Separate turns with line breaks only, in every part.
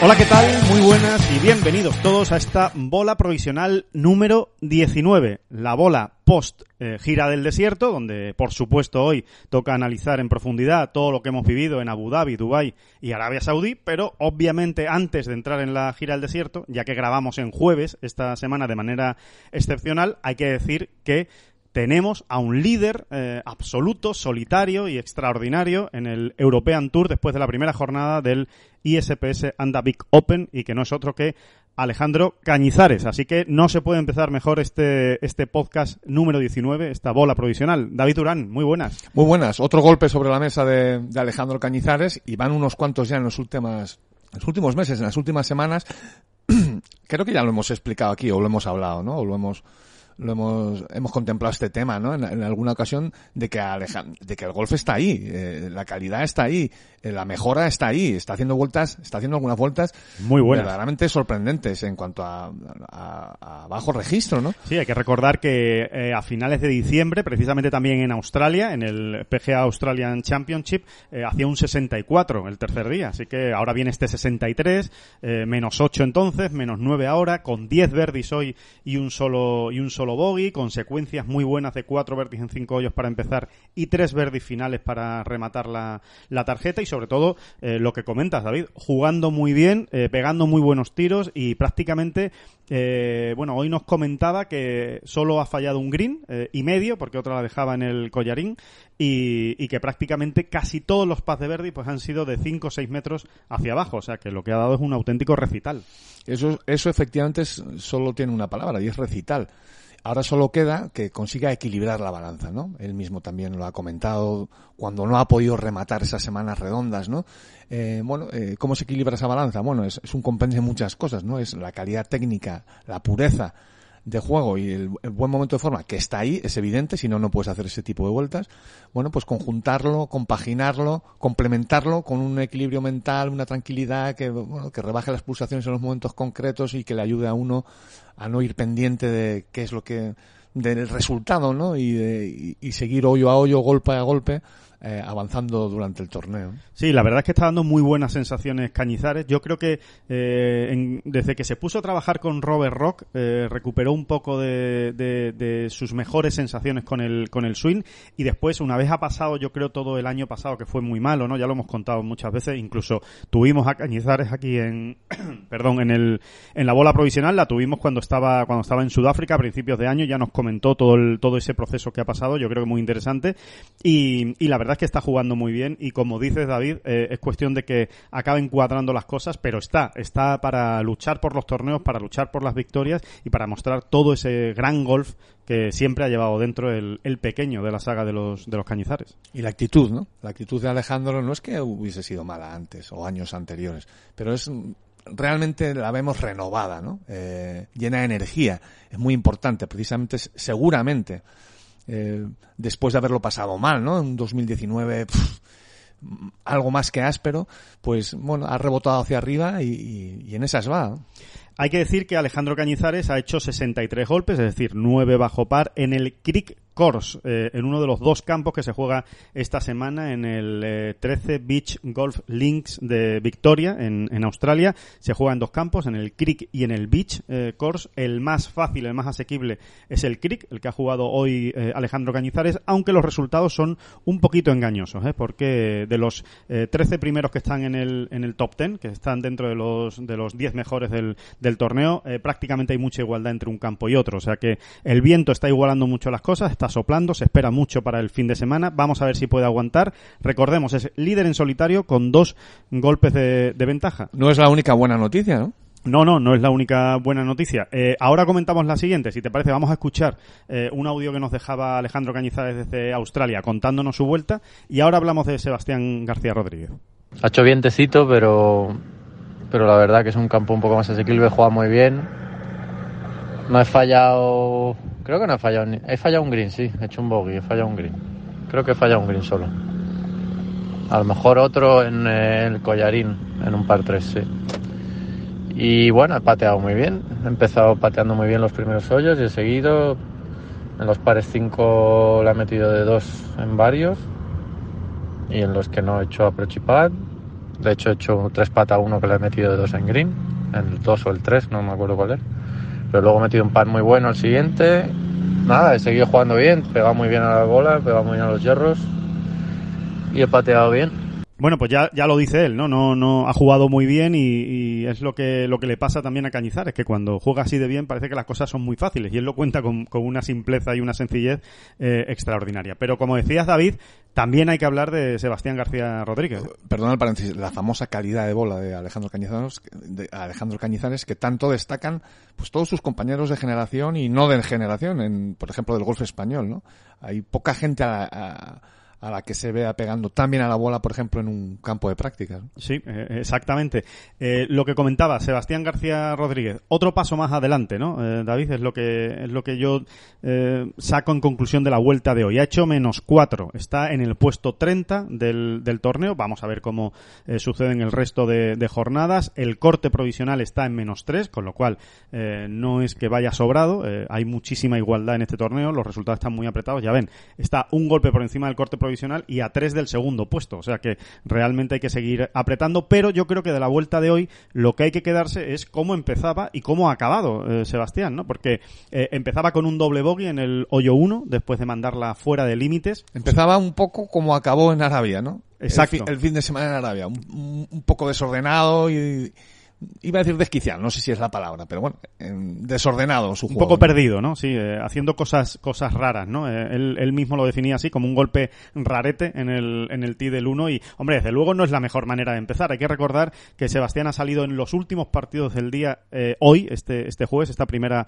Hola, ¿qué tal? Muy buenas y bienvenidos todos a esta bola provisional número 19, la bola post eh, gira del desierto, donde por supuesto hoy toca analizar en profundidad todo lo que hemos vivido en Abu Dhabi, Dubai y Arabia Saudí, pero obviamente antes de entrar en la gira del desierto, ya que grabamos en jueves esta semana de manera excepcional, hay que decir que tenemos a un líder eh, absoluto, solitario y extraordinario en el European Tour después de la primera jornada del ISPS Anda Big Open y que no es otro que Alejandro Cañizares. Así que no se puede empezar mejor este, este podcast número 19, esta bola provisional. David Durán, muy buenas.
Muy buenas. Otro golpe sobre la mesa de, Alejandro Cañizares y van unos cuantos ya en los últimos, en los últimos meses, en las últimas semanas. Creo que ya lo hemos explicado aquí o lo hemos hablado, ¿no? O lo hemos lo hemos, hemos contemplado este tema, ¿no? En, en alguna ocasión de que Alejand de que el golf está ahí, eh, la calidad está ahí, eh, la mejora está ahí, está haciendo vueltas, está haciendo algunas vueltas
Muy buenas.
verdaderamente sorprendentes en cuanto a, a, a bajo registro, ¿no?
Sí, hay que recordar que eh, a finales de diciembre, precisamente también en Australia, en el PGA Australian Championship, hacía un 64 el tercer día. Así que ahora viene este 63, eh, menos 8 entonces, menos 9 ahora, con 10 verdis hoy y un solo, y un solo bogey, consecuencias muy buenas de 4 verdis en 5 hoyos para empezar y 3 verdis finales para rematar la, la tarjeta y sobre todo eh, lo que comentas, David, jugando muy bien, eh, pegando muy buenos tiros y prácticamente eh, bueno, hoy nos comentaba que solo ha fallado un green eh, y medio, porque otra la dejaba en el collarín, y, y que prácticamente casi todos los pas de Verdi pues han sido de 5 o 6 metros hacia abajo, o sea que lo que ha dado es un auténtico recital.
Eso, eso efectivamente es- solo tiene una palabra y es recital. Ahora solo queda que consiga equilibrar la balanza, ¿no? Él mismo también lo ha comentado cuando no ha podido rematar esas semanas redondas, ¿no? Eh, bueno, eh, ¿cómo se equilibra esa balanza? Bueno, es, un compendio de muchas cosas, ¿no? Es la calidad técnica, la pureza de juego y el, buen momento de forma que está ahí, es evidente, si no, no puedes hacer ese tipo de vueltas. Bueno, pues conjuntarlo, compaginarlo, complementarlo con un equilibrio mental, una tranquilidad que, bueno, que rebaje las pulsaciones en los momentos concretos y que le ayude a uno a no ir pendiente de qué es lo que, del resultado, ¿no? Y, de- y, y seguir hoyo a hoyo, golpe a golpe, eh, avanzando durante el torneo.
Sí, la verdad es que está dando muy buenas sensaciones Cañizares. Yo creo que eh, en- desde que se puso a trabajar con Robert Rock eh, recuperó un poco de, de- sus mejores sensaciones con el con el swing y después una vez ha pasado, yo creo todo el año pasado que fue muy malo, ¿no? Ya lo hemos contado muchas veces. Incluso tuvimos a Cañizares aquí en perdón en el en la bola provisional la tuvimos cuando estaba cuando estaba en Sudáfrica a principios de año. Ya nos comentó todo el, todo ese proceso que ha pasado. Yo creo que muy interesante y, y la verdad es que está jugando muy bien y como dices David, eh, es cuestión de que acaben cuadrando las cosas, pero está, está para luchar por los torneos, para luchar por las victorias y para mostrar todo ese gran golf que siempre ha llevado dentro el, el pequeño de la saga de los, de los cañizares.
Y la actitud, ¿no? La actitud de Alejandro no es que hubiese sido mala antes o años anteriores, pero es realmente la vemos renovada, ¿no? Eh, llena de energía. Es muy importante, precisamente, seguramente, eh, después de haberlo pasado mal, ¿no? En 2019, pf, algo más que áspero, pues bueno, ha rebotado hacia arriba y, en esas va.
Hay que decir que Alejandro Cañizares ha hecho 63 golpes, es decir, 9 bajo par en el Creek Course, eh, en uno de los dos campos que se juega esta semana en el 13 eh, Beach Golf Links de Victoria, en, en, Australia. Se juega en dos campos, en el Creek y en el Beach Course. El más fácil, el más asequible es el Creek, el que ha jugado hoy Alejandro Cañizares, aunque los resultados son un poquito engañosos, porque de los 13 primeros que están en el, en el top 10, que están dentro de los, de los 10 mejores del, del torneo, prácticamente hay mucha igualdad entre un campo y otro. O sea que el viento está igualando mucho las cosas, está soplando, se espera mucho para el fin de semana. Vamos a ver si puede aguantar. Recordemos, es líder en solitario con dos golpes de, ventaja.
No es la única buena noticia, ¿no?
No, no, no es la única buena noticia. Eh, ahora comentamos la siguiente. Si te parece, vamos a escuchar eh, un audio que nos dejaba Alejandro Cañizares desde Australia contándonos su vuelta. Y ahora hablamos de Sebastián García Rodríguez.
Ha hecho vientecito, pero, pero la verdad que es un campo un poco más asequible, juega muy bien no he fallado. Creo que no he fallado. Ni... He fallado un green, sí. He hecho un bogey, he fallado un green. Creo que he fallado un green solo. A lo mejor otro en el collarín, en un par 3, sí. Y bueno, he pateado muy bien. He empezado pateando muy bien los primeros hoyos y he seguido. En los pares 5 le he metido de 2 en varios. Y en los que no he hecho approach y. De hecho, he hecho 3 pata 1 que le he metido de 2 en green. En el 2 o el 3, no me acuerdo cuál es. Pero luego he metido un par muy bueno al siguiente. Nada, he seguido jugando bien, pegado muy bien a la bola, pegado muy bien a los hierros y he pateado bien.
Bueno, pues ya, ya lo dice él, ¿no? No, no ha jugado muy bien y, es lo que, lo que le pasa también a Cañizares, que cuando juega así de bien parece que las cosas son muy fáciles y él lo cuenta con, con una simpleza y una sencillez eh, extraordinaria. Pero como decías, David, también hay que hablar de Sebastián García Rodríguez.
Perdón el paréntesis, la famosa calidad de bola de Alejandro Cañizares, de Alejandro Cañizares que tanto destacan pues todos sus compañeros de generación y no de generación, en, por ejemplo, del golf español, ¿no? Hay poca gente a a la que se vea pegando también a la bola, por ejemplo, en un campo de prácticas.
Sí, eh, exactamente. Eh, lo que comentaba Sebastián García Rodríguez, otro paso más adelante, ¿no? Eh, David, es lo que es lo que yo saco en conclusión de la vuelta de hoy. Ha hecho menos cuatro, está en el puesto 30 del, del torneo. Vamos a ver cómo sucede en el resto de, de, jornadas. El corte provisional está en menos tres, con lo cual no es que vaya sobrado. hay muchísima igualdad en este torneo. Los resultados están muy apretados. Ya ven, está un golpe por encima del corte provisional provisional y a tres del segundo puesto. O sea que realmente hay que seguir apretando, pero yo creo que de la vuelta de hoy lo que hay que quedarse es cómo empezaba y cómo ha acabado eh, Sebastián, ¿no? Porque eh, empezaba con un doble bogey en el hoyo 1 después de mandarla fuera de límites.
Empezaba un poco como acabó en Arabia, ¿no?
Exacto.
El, fin, de semana en Arabia, un poco desordenado y iba a decir desquiciado, no sé si es la palabra, pero bueno, desordenado su
juego. Un poco perdido, ¿no? Sí, eh, haciendo cosas cosas raras, ¿no? Eh, él, mismo lo definía así como un golpe rarete en el en el tee del 1 y, hombre, desde luego no es la mejor manera de empezar. Hay que recordar que Sebastián ha salido en los últimos partidos del día eh, hoy, este este jueves, esta primera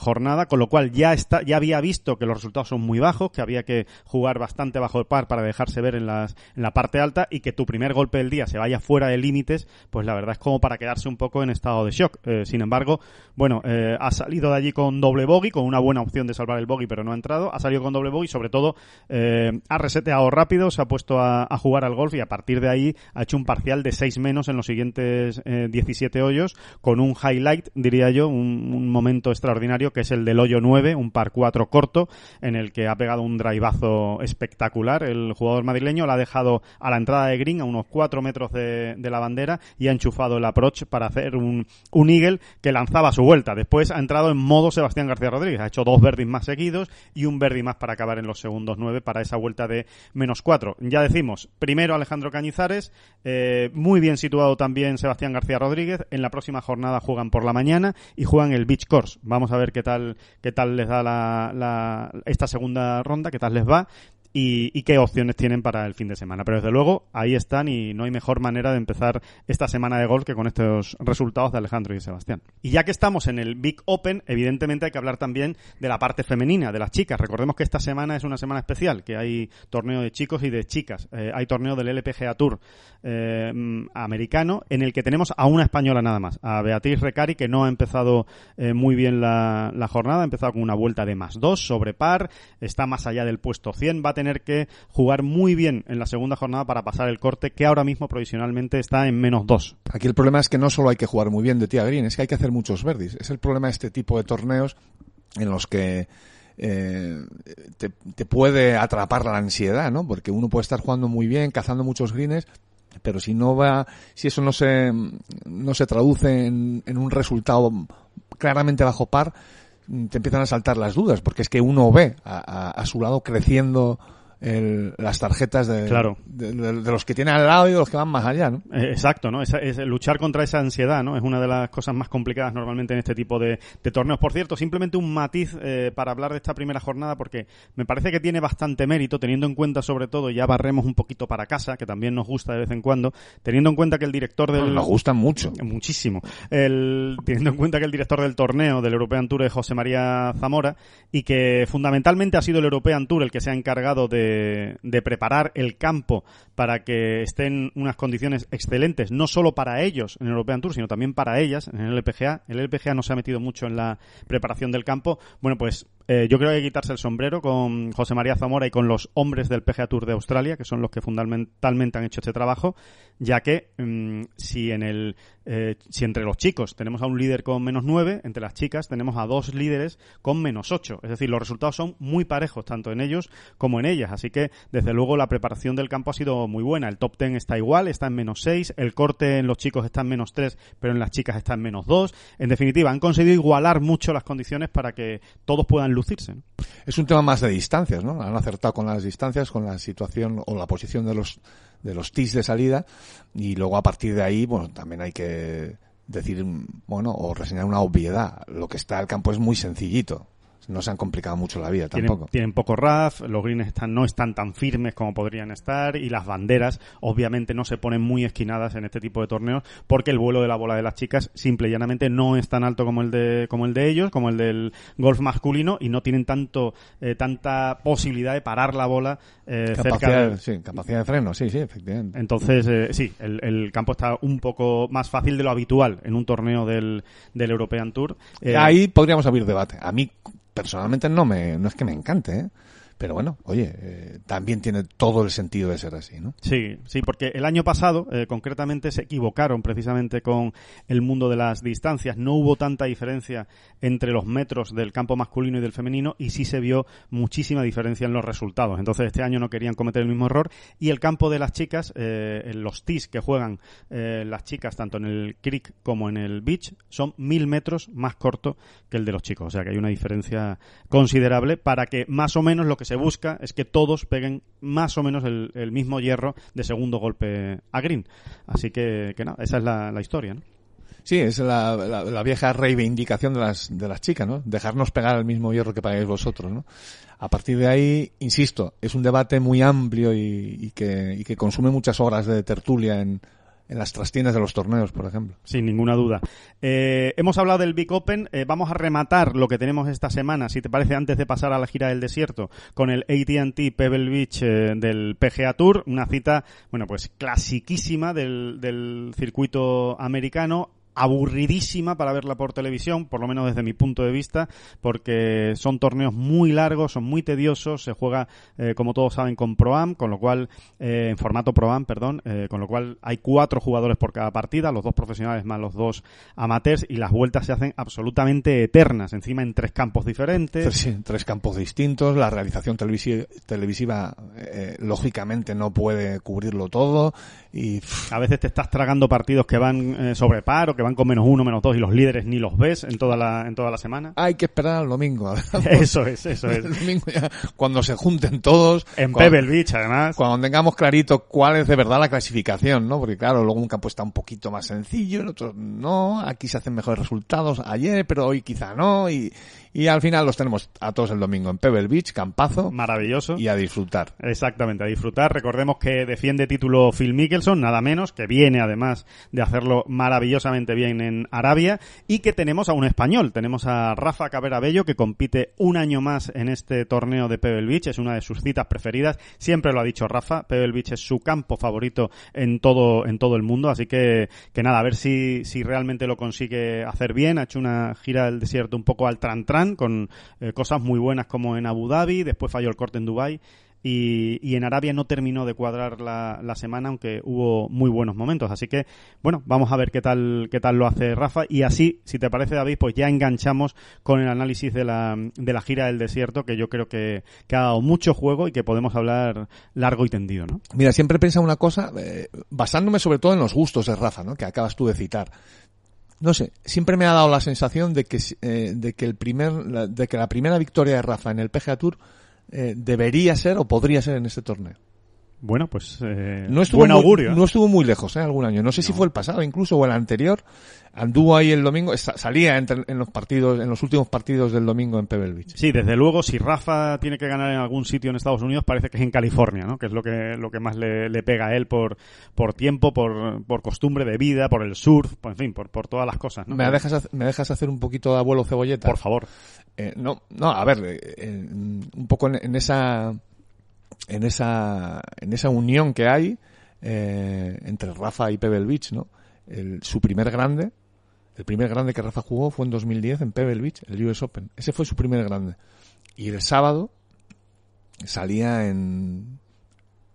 jornada, con lo cual ya está ya había visto que los resultados son muy bajos, que había que jugar bastante bajo el par para dejarse ver en las en la parte alta y que tu primer golpe del día se vaya fuera de límites, pues la verdad es como para quedarse un poco en estado de shock. Eh, sin embargo, bueno, eh, ha salido de allí con doble bogey, con una buena opción de salvar el bogey, pero no ha entrado. Ha salido con doble bogey, sobre todo eh, ha reseteado rápido, se ha puesto a, jugar al golf y a partir de ahí ha hecho un parcial de 6 menos en los siguientes 17 hoyos, con un highlight, diría yo, un, momento extraordinario que es el del hoyo 9, un par 4 corto, en el que ha pegado un drivazo espectacular. El jugador madrileño la ha dejado a la entrada de green, a unos 4 metros de, de la bandera, y ha enchufado el approach para hacer un, un Eagle que lanzaba su vuelta. Después ha entrado en modo Sebastián García Rodríguez. Ha hecho dos verdis más seguidos y un verdi más para acabar en los segundos nueve para esa vuelta de menos cuatro. Ya decimos, primero Alejandro Cañizares, eh, muy bien situado también Sebastián García Rodríguez. En la próxima jornada juegan por la mañana y juegan el Beach Course. Vamos a ver qué tal, qué tal les da la, esta segunda ronda, qué tal les va y, qué opciones tienen para el fin de semana. Pero desde luego ahí están y no hay mejor manera de empezar esta semana de golf que con estos resultados de Alejandro y Sebastián. Y ya que estamos en el Big Open, evidentemente hay que hablar también de la parte femenina, de las chicas. Recordemos que esta semana es una semana especial, que hay torneo de chicos y de chicas. Eh, hay torneo del LPGA Tour eh, americano en el que tenemos a una española nada más, a Beatriz Recari, que no ha empezado eh, muy bien la, jornada, ha empezado con una vuelta de más dos sobre par, está más allá del puesto 100, va tener que jugar muy bien en la segunda jornada para pasar el corte, que ahora mismo provisionalmente está en menos dos.
Aquí el problema es que no solo hay que jugar muy bien de tía green, es que hay que hacer muchos verdis. Es el problema de este tipo de torneos en los que eh, te, puede atrapar la ansiedad, ¿no? Porque uno puede estar jugando muy bien, cazando muchos greens, pero si no va, si eso no se, no se traduce en un resultado claramente bajo par, te empiezan a saltar las dudas, porque es que uno ve a, a, a su lado creciendo el, las tarjetas de,
Claro.
de, de- de los que tiene al lado y de los que van más allá, ¿no?
Eh, Exacto, ¿no? Esa- es luchar contra esa ansiedad, ¿no? Es una de las cosas más complicadas normalmente en este tipo de, de torneos. Por cierto, simplemente un matiz eh, para hablar de esta primera jornada, porque me parece que tiene bastante mérito, teniendo en cuenta, sobre todo, ya barremos un poquito para casa, que también nos gusta de vez en cuando, teniendo en cuenta que el director del...
Nos gustan mucho.
Muchísimo. El, teniendo en cuenta que el director del torneo del European Tour es José María Zamora y que fundamentalmente ha sido el European Tour el que se ha encargado de, de preparar el campo para que estén unas condiciones excelentes, no solo para ellos en el European Tour, sino también para ellas en el LPGA. El LPGA no se ha metido mucho en la preparación del campo. Bueno, pues eh, yo creo que hay que quitarse el sombrero con José María Zamora y con los hombres del PGA Tour de Australia, que son los que fundamentalmente han hecho este trabajo, ya que mm, si en el eh, si entre los chicos tenemos a un líder con menos 9, entre las chicas tenemos a dos líderes con menos 8. Es decir, los resultados son muy parejos, tanto en ellos como en ellas. Así que, desde luego, la preparación del campo ha sido muy buena. El top 10 está igual, está en menos 6. El corte en los chicos está en menos 3, pero en las chicas está en menos 2. En definitiva, han conseguido igualar mucho las condiciones para que todos puedan
Es un tema más de distancias, ¿no? Han acertado con las distancias, con la situación o la posición de los de los tees de salida y luego a partir de ahí, bueno, también hay que decir, bueno, o reseñar una obviedad. Lo que está el campo es muy sencillito. No se han complicado mucho la vida
Tienen,
tampoco.
tienen poco RAF, los greens están, no están tan firmes como podrían estar y las banderas obviamente no se ponen muy esquinadas en este tipo de torneos porque el vuelo de la bola de las chicas simple y llanamente no es tan alto como el de, como el de ellos, como el del golf masculino y no tienen tanto, eh, tanta posibilidad de parar la bola eh, cerca
Capacidad,
de,
sí, capacidad de freno, sí, sí, efectivamente.
entonces, eh, sí, el, el campo está un poco más fácil de lo habitual en un torneo del, del European Tour. Eh,
Ahí podríamos abrir debate. A mí, personalmente, no me, no es que me encante, ¿eh? Pero bueno, oye, eh, también tiene todo el sentido de ser así, ¿no?
Sí, sí, porque el año pasado, eh, concretamente, se equivocaron precisamente con el mundo de las distancias. No hubo tanta diferencia entre los metros del campo masculino y del femenino y sí se vio muchísima diferencia en los resultados. Entonces, este año no querían cometer el mismo error. Y el campo de las chicas, eh, los tees que juegan eh, las chicas, tanto en el creek como en el beach, son mil metros más corto que el de los chicos. O sea que hay una diferencia considerable para que más o menos lo que se busca es que todos peguen más o menos el, el mismo hierro de segundo golpe a green. Así que, que nada, esa es la, la historia.
Sí, es la, la, vieja reivindicación de las, de las chicas, ¿no? Dejarnos pegar el mismo hierro que pagáis vosotros, ¿no? A partir de ahí, insisto, es un debate muy amplio y que, y que consume muchas horas de tertulia en, en las trastiendas de los torneos, por ejemplo.
Sin ninguna duda. Eh, hemos hablado del Big Open. Eh, vamos a rematar lo que tenemos esta semana, si te parece, antes de pasar a la gira del desierto, con el AT&T Pebble Beach eh, del PGA Tour. Una cita, bueno, pues clasiquísima del, del circuito americano aburridísima para verla por televisión, por lo menos desde mi punto de vista, porque son torneos muy largos, son muy tediosos, se juega, eh, como todos saben, con Pro-Am, con lo cual, eh, en formato Pro-Am, perdón, eh, con lo cual hay cuatro jugadores por cada partida, los dos profesionales más los dos amateurs, y las vueltas se hacen absolutamente eternas, encima en tres campos diferentes.
Tres, tres campos distintos, la realización televisi televisiva, eh, lógicamente no puede cubrirlo todo, y
A veces te estás tragando partidos que van eh, sobre par o que van con menos uno, menos dos y los líderes ni los ves en toda la, en toda la semana.
hay que esperar al domingo.
Eso es, eso
El
es.
domingo ya, cuando se junten todos.
En
cuando-
Pebble Beach, además.
cuando tengamos clarito cuál es de verdad la clasificación, ¿no? Porque claro, luego un campo está un poquito más sencillo, el otro no, aquí se hacen mejores resultados ayer, pero hoy quizá no, y, y al final los tenemos a todos el domingo en Pebble Beach, campazo,
Maravilloso.
y a disfrutar.
Exactamente, a disfrutar. Recordemos que defiende título Phil Mickelson, nada menos, que viene además de hacerlo maravillosamente bien en Arabia y que tenemos a un español. Tenemos a Rafa Cabrera Bello que compite un año más en este torneo de Pebble Beach, es una de sus citas preferidas. Siempre lo ha dicho Rafa, Pebble Beach es su campo favorito en todo en todo el mundo, así que que nada, a ver si si realmente lo consigue hacer bien. Ha hecho una gira del desierto un poco al tran tran con eh, cosas muy buenas como en Abu Dhabi, después falló el corte en Dubai y, y en Arabia no terminó de cuadrar la, la, semana, aunque hubo muy buenos momentos. Así que, bueno, vamos a ver qué tal, qué tal lo hace Rafa. Y así, si te parece, David, pues ya enganchamos con el análisis de la, de la gira del desierto, que yo creo que, que ha dado mucho juego y que podemos hablar largo y tendido, ¿no?
Mira, siempre he pensado una cosa, eh, basándome sobre todo en los gustos de Rafa, ¿no? Que acabas tú de citar no sé, siempre me ha dado la sensación de que, eh, de que el primer, de que la primera victoria de Rafa en el PGA Tour eh, debería ser o podría ser en este torneo.
Bueno, pues eh,
no estuvo
buen
muy,
augurio. ¿eh?
No estuvo muy lejos, ¿eh? Algún año. No sé no. si fue el pasado incluso o el anterior. Anduvo ahí el domingo, salía entre, en los partidos, en los últimos partidos del domingo en Pebble Beach.
Sí, desde luego, si Rafa tiene que ganar en algún sitio en Estados Unidos, parece que es en California, ¿no? Que es lo que, lo que más le, le pega a él por, por tiempo, por, por costumbre de vida, por el surf, por, en fin, por, por todas las cosas, ¿no?
¿Me dejas, ¿Me dejas hacer un poquito de abuelo cebolleta?
Por favor.
Eh, no, no, a ver, eh, un poco en, en esa en esa, en esa unión que hay eh, entre Rafa y Pebble Beach, ¿no? El, su primer grande, el primer grande que Rafa jugó fue en 2010 en Pebble Beach, el US Open. Ese fue su primer grande. Y el sábado salía en...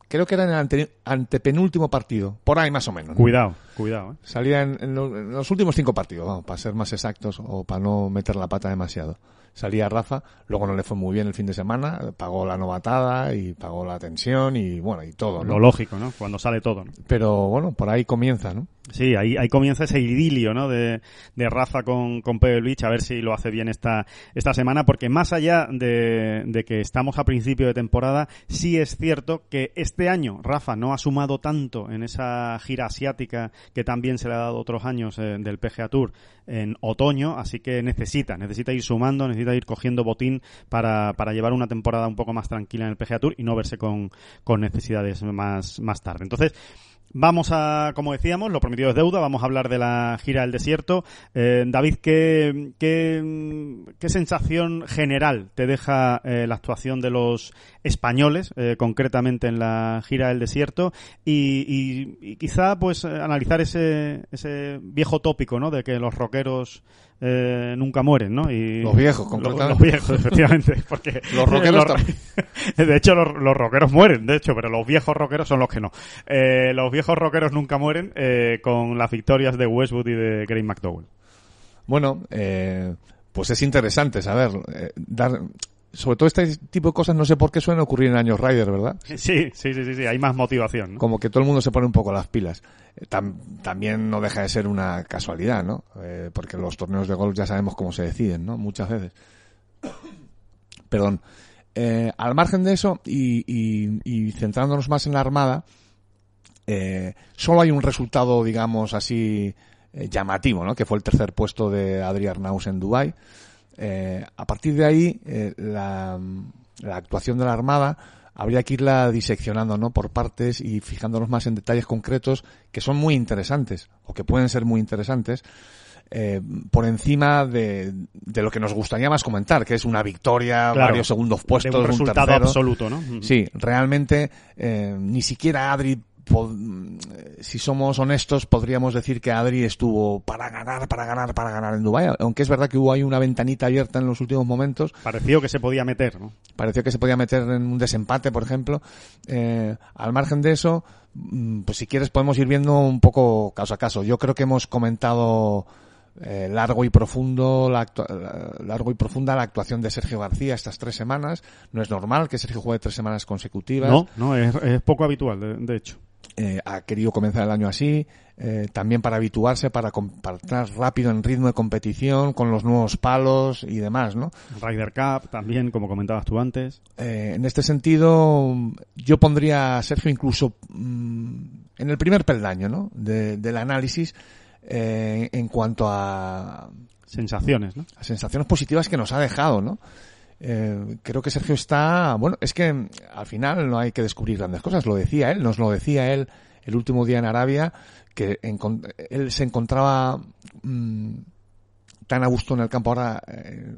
Creo que era en el ante, antepenúltimo partido, por ahí más o menos. ¿no?
Cuidado, cuidado. ¿eh?
Salía en, en, los, en, los, últimos cinco partidos, vamos, para ser más exactos o para no meter la pata demasiado salía Rafa, luego no le fue muy bien el fin de semana, pagó la novatada y pagó la tensión y bueno, y todo, ¿no?
Lo lógico, ¿no? Cuando sale todo, ¿no?
Pero bueno, por ahí comienza, ¿no?
Sí, ahí, ahí comienza ese idilio, ¿no? De, de Rafa con, con Pebble Beach, a ver si lo hace bien esta, esta semana, porque más allá de, de que estamos a principio de temporada, sí es cierto que este año Rafa no ha sumado tanto en esa gira asiática que también se le ha dado otros años eh, del PGA Tour en otoño, así que necesita, necesita ir sumando, necesita ir cogiendo botín para, para llevar una temporada un poco más tranquila en el PGA Tour y no verse con, con necesidades más, más tarde. Entonces, Vamos a, como decíamos, lo prometido es deuda, vamos a hablar de la gira del desierto. Eh, David, ¿qué, qué, qué sensación general te deja eh, la actuación de los españoles, eh, concretamente en la gira del desierto? Y, y, y quizá, pues, analizar ese, ese viejo tópico, ¿no? De que los rockeros eh, nunca mueren, ¿no? Y
los viejos,
los, los viejos, efectivamente, porque
los rockeros
los, de hecho los, los, rockeros mueren, de hecho, pero los viejos rockeros son los que no. Los viejos rockeros nunca mueren eh, con las victorias de Westwood y de Graham McDowell.
Bueno, eh, pues es interesante saber dar sobre todo este tipo de cosas no sé por qué suelen ocurrir en años Rider, ¿verdad?
Sí, sí, sí, sí, sí, hay más motivación. ¿no?
Como que todo el mundo se pone un poco las pilas. Tam también no deja de ser una casualidad, ¿no? Eh, porque los torneos de golf ya sabemos cómo se deciden, ¿no? Muchas veces. Perdón. Eh, al margen de eso y, y, y, centrándonos más en la Armada, eh, solo hay un resultado, digamos así, llamativo, ¿no? Que fue el tercer puesto de Adri Arnaus en Dubai. Eh, a partir de ahí, eh, la, la, actuación de la Armada habría que irla diseccionando, ¿no? Por partes y fijándonos más en detalles concretos que son muy interesantes, o que pueden ser muy interesantes, eh, por encima de, de, lo que nos gustaría más comentar, que es una victoria,
claro,
varios segundos puestos,
un resultado
un
absoluto, ¿no?
Sí, realmente eh, ni siquiera Adri si somos honestos, podríamos decir que Adri estuvo para ganar, para ganar, para ganar en Dubái. Aunque es verdad que hubo ahí una ventanita abierta en los últimos momentos.
Pareció que se podía meter, ¿no?
Pareció que se podía meter en un desempate, por ejemplo. Eh, al margen de eso, pues si quieres podemos ir viendo un poco caso a caso. Yo creo que hemos comentado eh, largo y profundo la largo y profunda la actuación de Sergio García estas tres semanas. No es normal que Sergio juegue tres semanas consecutivas.
No, no, es, es poco habitual, de, de hecho.
Eh, ha querido comenzar el año así, eh, también para habituarse, para, entrar rápido en ritmo de competición, con los nuevos palos y demás, ¿no?
Ryder Cup también, como comentabas tú antes.
Eh, en este sentido, yo pondría a Sergio incluso mmm, en el primer peldaño, ¿no? De, del análisis eh, en cuanto a
sensaciones, ¿no?
A sensaciones positivas que nos ha dejado, ¿no? Eh, creo que Sergio está, bueno, es que al final no hay que descubrir grandes cosas, lo decía él, nos lo decía él el último día en Arabia, que en, él se encontraba mmm, tan a gusto en el campo ahora, eh,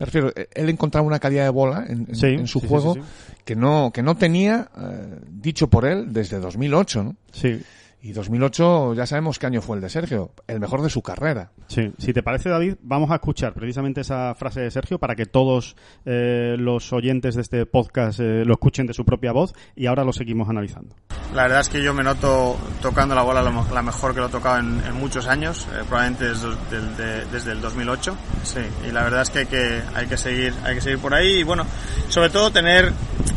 me refiero, él encontraba una calidad de bola en, en,
sí,
en su
sí,
juego
sí,
que no que no tenía, eh, dicho por él, desde 2008, ¿no?
Sí.
Y 2008 ya sabemos qué año fue el de Sergio, el mejor de su carrera.
Sí, si te parece David, vamos a escuchar precisamente esa frase de Sergio para que todos eh, los oyentes de este podcast eh, lo escuchen de su propia voz y ahora lo seguimos analizando.
La verdad es que yo me noto tocando la bola la mejor que lo he tocado en, en muchos años, eh, probablemente desde, de, desde, el 2008. Sí, y la verdad es que hay que, hay que seguir, hay que seguir por ahí y bueno, sobre todo tener,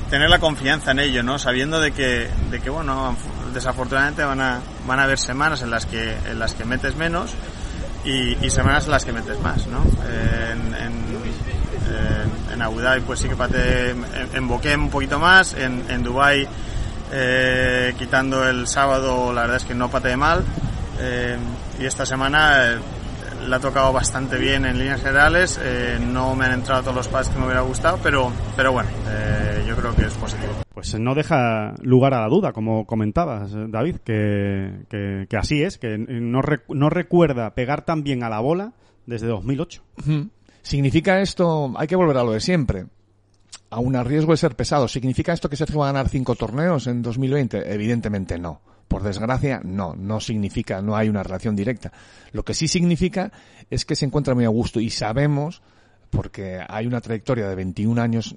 tener la confianza en ello, ¿no? Sabiendo de que, de que bueno, desafortunadamente van a, van a haber semanas en las que, en las que metes menos y, semanas en las que metes más, ¿no? En Abu Dhabi pues sí que pate, en, en Boquem un poquito más, en, en Dubai eh, quitando el sábado la verdad es que no pateé mal eh, y esta semana eh, la ha tocado bastante bien en líneas generales. Eh, no me han entrado todos los pads que me hubiera gustado, pero, pero bueno, eh, yo creo que es positivo.
Pues no deja lugar a la duda, como comentabas, David, que, que, que así es, que no, rec no recuerda pegar tan bien a la bola desde 2008.
¿Significa esto, hay que volver a lo de siempre, aún a riesgo de ser pesado, ¿significa esto que Sergio va a ganar cinco torneos en 2020? Evidentemente no. Por desgracia, no, no significa, no hay una relación directa. Lo que sí significa es que se encuentra muy a gusto y sabemos, porque hay una trayectoria de 21 años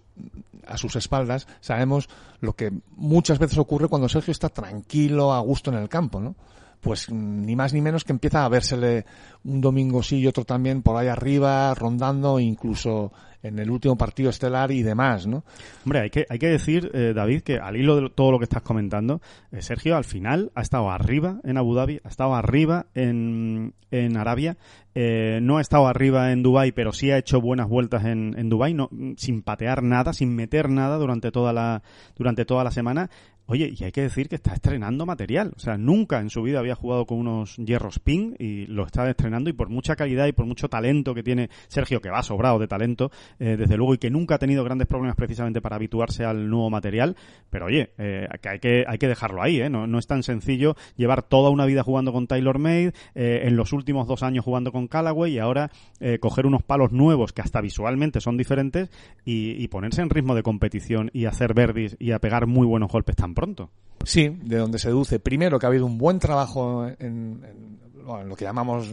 a sus espaldas, sabemos lo que muchas veces ocurre cuando Sergio está tranquilo, a gusto en el campo, ¿no? Pues ni más ni menos que empieza a vérsele un domingo sí y otro también por ahí arriba, rondando, incluso en el último partido estelar y demás, ¿no?
Hombre, hay que, hay que decir, eh, David, que al hilo de todo lo que estás comentando, eh, Sergio al final ha estado arriba en Abu Dhabi, ha estado arriba en, en Arabia, eh, no ha estado arriba en Dubai, pero sí ha hecho buenas vueltas en, en Dubai, sin patear nada, sin meter nada durante toda la, durante toda la semana. Oye, y hay que decir que está estrenando material. O sea, nunca en su vida había jugado con unos hierros ping y lo está estrenando y por mucha calidad y por mucho talento que tiene Sergio, que va sobrado de talento, eh, desde luego, y que nunca ha tenido grandes problemas precisamente para habituarse al nuevo material. Pero oye, eh, hay que, hay que dejarlo ahí, ¿eh? No, no es tan sencillo llevar toda una vida jugando con Taylor Made, eh, en los últimos dos años jugando con Callaway y ahora eh, coger unos palos nuevos que hasta visualmente son diferentes y, ponerse en ritmo de competición y hacer verdis y a pegar muy buenos golpes tan pronto.
Sí, de donde se deduce primero que ha habido un buen trabajo en, en, bueno, en lo que llamamos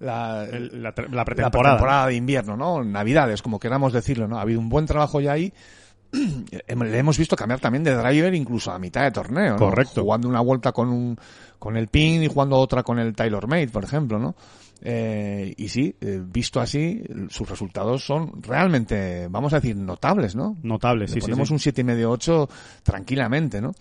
la,
El- la, la
la
pretemporada.
de invierno, ¿no? Navidades, como queramos decirlo, ¿no? Ha habido un buen trabajo ya ahí. Le hemos visto cambiar también de driver incluso a mitad de torneo, ¿no?
Correcto.
Jugando una vuelta con un con el pin y jugando otra con el Taylor Made, por ejemplo, ¿no? Eh, y sí, eh, visto así, sus resultados son realmente, vamos a decir, notables, ¿no?
Notable,
Le
sí, sí,
ponemos
sí.
un y medio ocho tranquilamente, ¿no?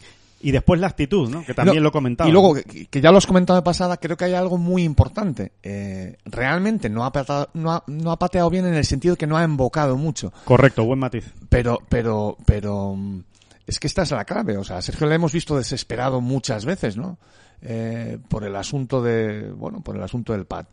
Y después la actitud, ¿no? Que también
No,
lo comentaba.
Y luego, que, que ya lo has comentado de pasada, creo que hay algo muy importante. Eh, realmente no ha, pateado, no, ha, no ha pateado bien en el sentido que no ha embocado mucho.
Correcto, buen matiz.
Pero, pero, pero, mm, es que esta es la clave. O sea, Sergio le hemos visto desesperado muchas veces, ¿no? Eh, por el asunto de, bueno, por el asunto del pad.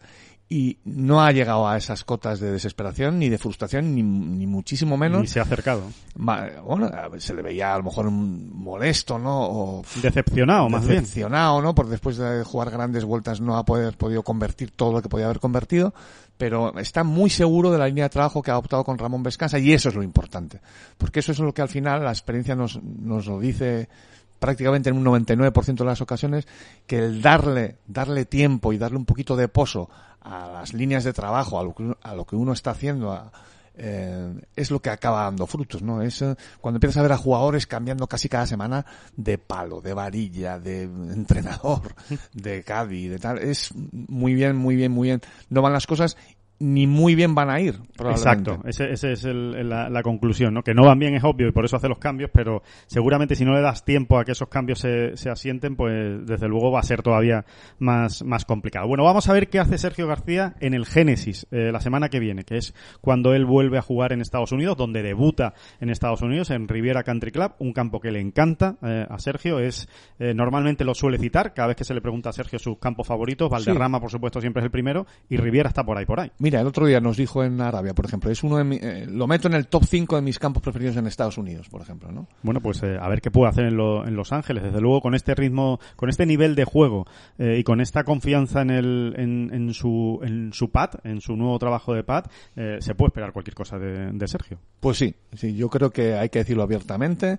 Y no ha llegado a esas cotas de desesperación, ni de frustración, ni, ni muchísimo menos.
Ni se ha acercado.
Bueno, se le veía a lo mejor molesto, ¿no? O
Decepcionado, más bien.
decepcionado, ¿no? Por después de jugar grandes vueltas no ha poder- podido convertir todo lo que podía haber convertido, pero está muy seguro de la línea de trabajo que ha optado con Ramón Vescanza y eso es lo importante. Porque eso es lo que al final la experiencia nos, nos lo dice prácticamente en un 99% de las ocasiones, que el darle, darle tiempo y darle un poquito de pozo a las líneas de trabajo, a lo que, a lo que uno está haciendo, eh, es lo que acaba dando frutos, ¿no? Es eh, cuando empiezas a ver a jugadores cambiando casi cada semana de palo, de varilla, de entrenador, de caddy, de tal, es muy bien, muy bien, muy bien. No van las cosas ni muy bien van a ir. probablemente.
Exacto, ese, ese es el- la, la conclusión, ¿no? Que no van bien es obvio y por eso hace los cambios, pero seguramente si no le das tiempo a que esos cambios se, se asienten, pues desde luego va a ser todavía más, más complicado. Bueno, vamos a ver qué hace Sergio García en el Génesis eh, la semana que viene, que es cuando él vuelve a jugar en Estados Unidos, donde debuta en Estados Unidos, en Riviera Country Club, un campo que le encanta eh, a Sergio, es eh, normalmente lo suele citar, cada vez que se le pregunta a Sergio sus campos favoritos, Valderrama por supuesto siempre es el primero, y Riviera está por ahí, por ahí.
Mira, el otro día nos dijo en Arabia, por ejemplo, es uno de mi- eh, lo meto en el top 5 de mis campos preferidos en Estados Unidos, por ejemplo, ¿no?
Bueno, pues eh, a ver qué puede hacer en, lo- en Los Ángeles. Desde luego, con este ritmo, con este nivel de juego eh, y con esta confianza en, el, en, en su, en su pad, en su nuevo trabajo de pad, se puede esperar cualquier cosa de, de Sergio.
Pues sí, sí, yo creo que hay que decirlo abiertamente.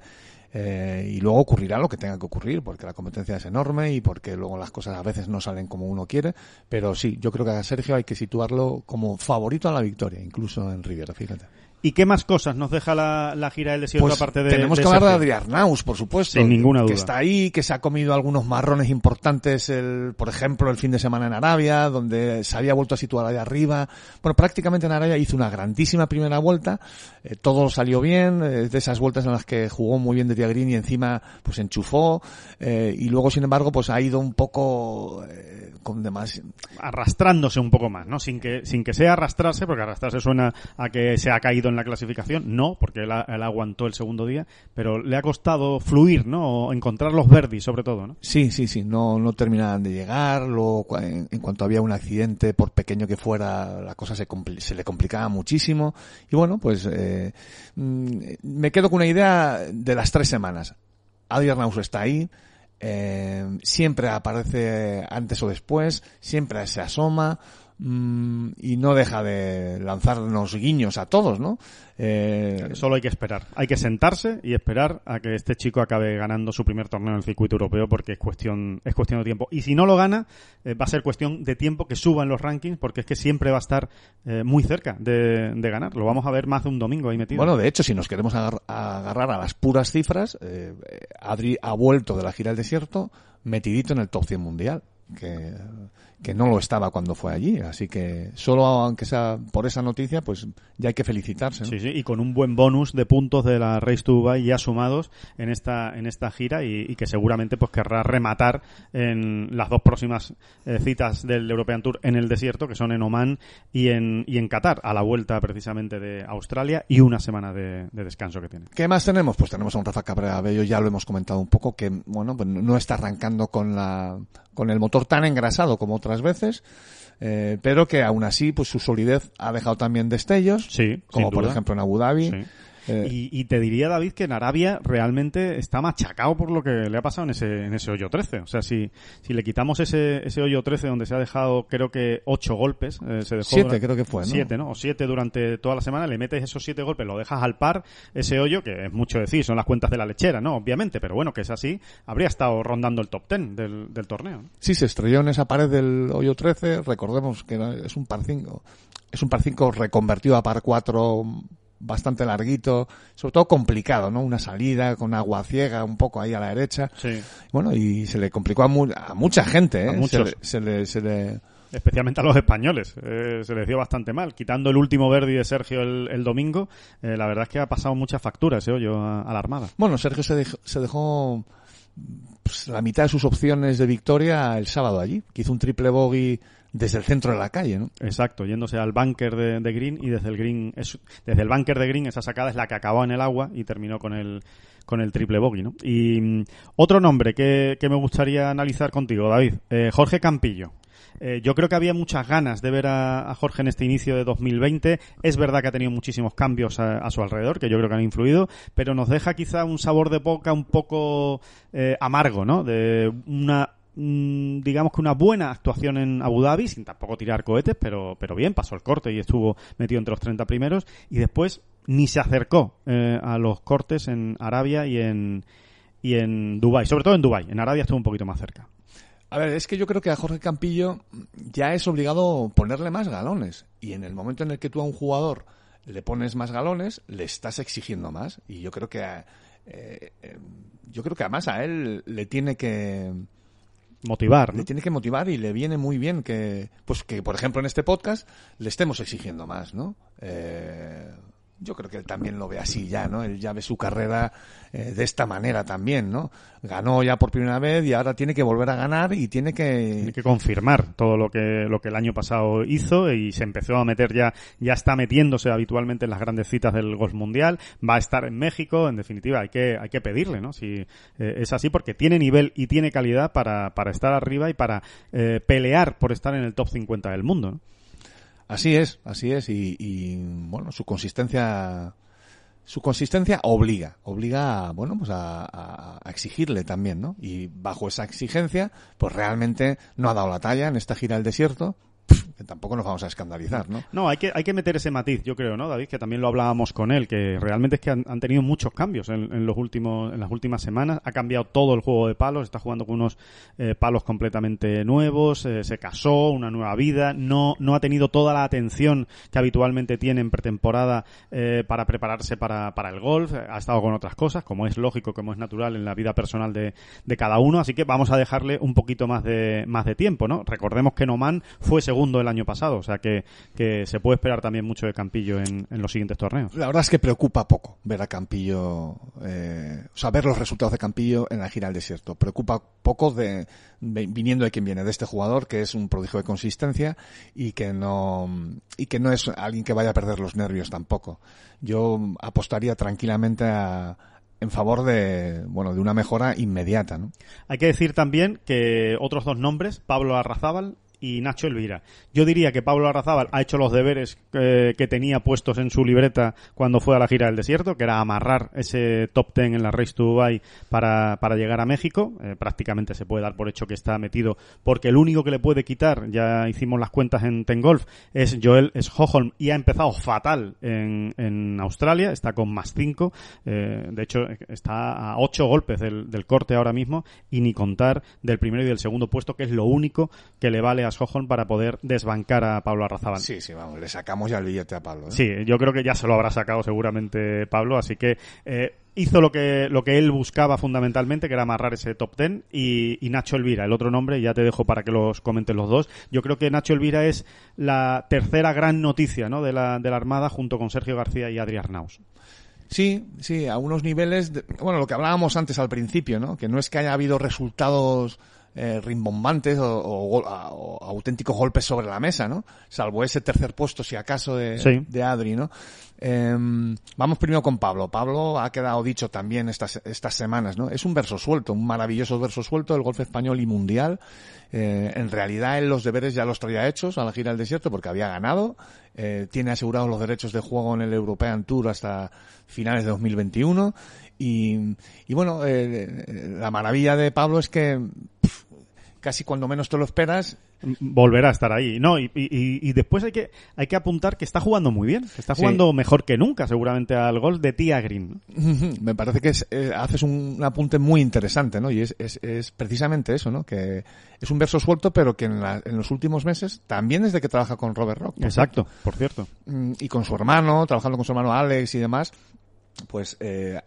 Eh, y luego ocurrirá lo que tenga que ocurrir, porque la competencia es enorme y porque luego las cosas a veces no salen como uno quiere. Pero sí, yo creo que a Sergio hay que situarlo como favorito a la victoria, incluso en Riviera, fíjate.
¿Y qué más cosas nos deja la, la gira del desierto
Pues
aparte de
tenemos
de
que hablar de
Sergio?
Adrián Arnaus, por supuesto.
Sin ninguna
Que
duda.
está ahí, que se ha comido algunos marrones importantes, el, por ejemplo, el fin de semana en Arabia, donde se había vuelto a situar ahí arriba. Bueno, prácticamente en Arabia hizo una grandísima primera vuelta, eh, todo salió bien, eh, de esas vueltas en las que jugó muy bien de Tiagrín y encima pues enchufó, eh, y luego sin embargo pues ha ido un poco eh, con demás,
arrastrándose un poco más, ¿no? Sin que, sin que sea arrastrarse, porque arrastrarse suena a que se ha caído en la clasificación, no, porque él, aguantó el segundo día, pero le ha costado fluir, ¿no? O encontrar los verdis, sobre todo, ¿no?
Sí, sí, sí, no, no terminaban de llegar, luego en, en cuanto había un accidente, por pequeño que fuera, la cosa se, se le complicaba muchísimo. Y bueno, pues eh, mm, me quedo con una idea de las tres semanas. Arnaus está ahí, eh, siempre aparece antes o después, siempre se asoma y no deja de lanzarnos guiños a todos, ¿no? Eh,
Solo hay que esperar. Hay que sentarse y esperar a que este chico acabe ganando su primer torneo en el circuito europeo porque es cuestión, es cuestión de tiempo. Y si no lo gana, eh, va a ser cuestión de tiempo que suba en los rankings porque es que siempre va a estar eh, muy cerca de, de ganar. Lo vamos a ver más de un domingo ahí metido.
Bueno, de hecho, si nos queremos agar- agarrar a las puras cifras, eh, Adri ha vuelto de la gira del desierto metidito en el top 100 mundial, que, que no lo estaba cuando fue allí. Así que solo aunque sea por esa noticia, pues ya hay que felicitarse. ¿no?
Sí, sí, y con un buen bonus de puntos de la Race to Dubai ya sumados en esta en esta gira y, y que seguramente pues querrá rematar en las dos próximas eh, citas del European Tour en el desierto, que son en Oman y en y en Qatar, a la vuelta precisamente de Australia y una semana de, de descanso que tiene.
¿Qué más tenemos? Pues tenemos a un Rafa Cabrera Bello, ya lo hemos comentado un poco, que bueno, pues no está arrancando con la, con el motor tan engrasado como otras veces, eh, pero que aún así, pues su solidez ha dejado también destellos,
Sí,
como por
duda.
ejemplo en Abu Dhabi.
Sí.
Eh,
Y, y te diría, David, que en Arabia realmente está machacado por lo que le ha pasado en ese, en ese hoyo 13. O sea, si, si le quitamos ese, ese hoyo 13 donde se ha dejado, creo que ocho golpes, eh, se dejó
Siete,
durante-
creo que fue, ¿no?
Siete, ¿no? O siete durante toda la semana, le metes esos siete golpes, lo dejas al par, ese hoyo, que es mucho decir, son las cuentas de la lechera, ¿no? Obviamente, pero bueno, que es así, habría estado rondando el top 10 del, del torneo. ¿no?
Sí, se estrelló en esa pared del hoyo 13. Recordemos que es un par 5. Es un par 5 reconvertido a par 4 bastante larguito, sobre todo complicado, ¿no? Una salida con agua ciega un poco ahí a la derecha.
Sí.
Bueno, y se le complicó a, mu- a mucha gente, ¿eh?
A muchos.
Se le, se le- se le-
especialmente a los españoles. Eh, se les dio bastante mal. Quitando el último Verdi de Sergio el, el domingo, eh, la verdad es que ha pasado muchas facturas ese hoyo a, a la Armada.
Bueno, Sergio se dejó, se dejó pues, la mitad de sus opciones de victoria el sábado allí, que hizo un triple bogey desde el centro de la calle, ¿no?
Exacto, yéndose al bunker de, Green y desde el Green, es- desde el bunker de Green esa sacada es la que acabó en el agua y terminó con el con el triple bogey, ¿no? Y mm, otro nombre que, que me gustaría analizar contigo, David, eh, Jorge Campillo. Eh, yo creo que había muchas ganas de ver a, Jorge en este inicio de 2020. Es verdad que ha tenido muchísimos cambios a, a su alrededor, que yo creo que han influido, pero nos deja quizá un sabor de boca un poco eh, amargo, ¿no? De una digamos que una buena actuación en Abu Dhabi, sin tampoco tirar cohetes, pero, pero bien, pasó el corte y estuvo metido entre los 30 primeros, y después ni se acercó eh, a los cortes en Arabia y en, y en Dubai sobre todo en Dubai En Arabia estuvo un poquito más cerca.
A ver, es que yo creo que a Jorge Campillo ya es obligado ponerle más galones. Y en el momento en el que tú a un jugador le pones más galones, le estás exigiendo más. Y yo creo que a- eh, eh, yo creo que además a él le tiene que
Motivar, ¿no?
le tiene que motivar y le viene muy bien que pues que por ejemplo en este podcast le estemos exigiendo más, ¿no? Eh, yo creo que él también lo ve así ya, ¿no? Él ya ve su carrera eh, de esta manera también, ¿no? Ganó ya por primera vez y ahora tiene que volver a ganar y tiene que...
Tiene que confirmar todo lo que lo que el año pasado hizo y se empezó a meter ya ya está metiéndose habitualmente en las grandes citas del golf mundial va a estar en México en definitiva hay que hay que pedirle no si eh, es así porque tiene nivel y tiene calidad para, para estar arriba y para eh, pelear por estar en el top 50 del mundo ¿no?
Así es, así es y, y, bueno, su consistencia su consistencia obliga, obliga a, bueno, pues a, a- a exigirle también, ¿no? Y bajo esa exigencia, pues realmente no ha dado la talla en esta gira al desierto. Tampoco nos vamos a escandalizar, ¿no?
No, hay que, hay que meter ese matiz, yo creo, ¿no, David? Que también lo hablábamos con él, que realmente es que han, tenido muchos cambios en, los últimos, en las últimas semanas. Ha cambiado todo el juego de palos, está jugando con unos eh, palos completamente nuevos, eh, se casó, una nueva vida, no, no ha tenido toda la atención que habitualmente tiene en pretemporada eh, para prepararse para, para el golf, ha estado con otras cosas, como es lógico, como es natural en la vida personal de, de cada uno, así que vamos a dejarle un poquito más de, más de tiempo, ¿no? Recordemos que Noman fue segundo el año pasado, o sea que, que se puede esperar también mucho de Campillo en, en, los siguientes torneos.
La verdad es que preocupa poco ver a Campillo, eh, o sea, ver los resultados de Campillo en la gira al desierto. Preocupa poco de, viniendo de quien viene, de este jugador que es un prodigio de consistencia y que no, y que no es alguien que vaya a perder los nervios tampoco. Yo apostaría tranquilamente a, en favor de, bueno, de una mejora inmediata, ¿no?
Hay que decir también que otros dos nombres, Pablo Arrazábal y Nacho Elvira. Yo diría que Pablo Arrazábal ha hecho los deberes eh, que tenía puestos en su libreta cuando fue a la gira del desierto, que era amarrar ese top ten en la Race to Dubai para, para llegar a México. Eh, prácticamente se puede dar por hecho que está metido, porque el único que le puede quitar, ya hicimos las cuentas en Ten Golf, es Joel Hoholm y ha empezado fatal en, en Australia, está con más 5, eh, de hecho está a 8 golpes del, del corte ahora mismo y ni contar del primero y del segundo puesto, que es lo único que le vale a para poder desbancar a Pablo Arrazábal.
Sí, sí, vamos, le sacamos ya el billete a Pablo. ¿eh?
Sí, yo creo que ya se lo habrá sacado seguramente Pablo, así que eh, hizo lo que, lo que él buscaba fundamentalmente, que era amarrar ese top ten, y, Nacho Elvira, el otro nombre, ya te dejo para que los comenten los dos. Yo creo que Nacho Elvira es la tercera gran noticia ¿no? de, la, de la Armada junto con Sergio García y Adri Arnaus.
Sí, sí, a unos niveles, bueno, lo que hablábamos antes al principio, ¿no? Que no es que haya habido resultados eh, rimbombantes o, auténticos golpes sobre la mesa, ¿no? Salvo ese tercer puesto, si acaso, de, de Adri, ¿no? Em, vamos primero con Pablo. Pablo ha quedado dicho también estas, estas semanas, ¿no? Es un verso suelto, un maravilloso verso suelto del golf español y mundial. Eh, en realidad él los deberes ya los traía hechos a la gira del desierto porque había ganado. Eh, tiene asegurados los derechos de juego en el European Tour hasta finales de 2021 y, y bueno, eh, la maravilla de Pablo es que casi cuando menos te lo esperas
volverá a estar ahí. No, y, y, después hay que, hay que apuntar que está jugando muy bien, que está jugando mejor que nunca, seguramente, al gol de Tia Green.
Me parece que es, eh, haces un, apunte muy interesante, ¿no? Y es, es, es, precisamente eso, ¿no? Que es un verso suelto, pero que en, en los últimos meses, también desde que trabaja con Robert Rock.
Exacto, por cierto.
Mm, y con su hermano, trabajando con su hermano Alex y demás, pues eh,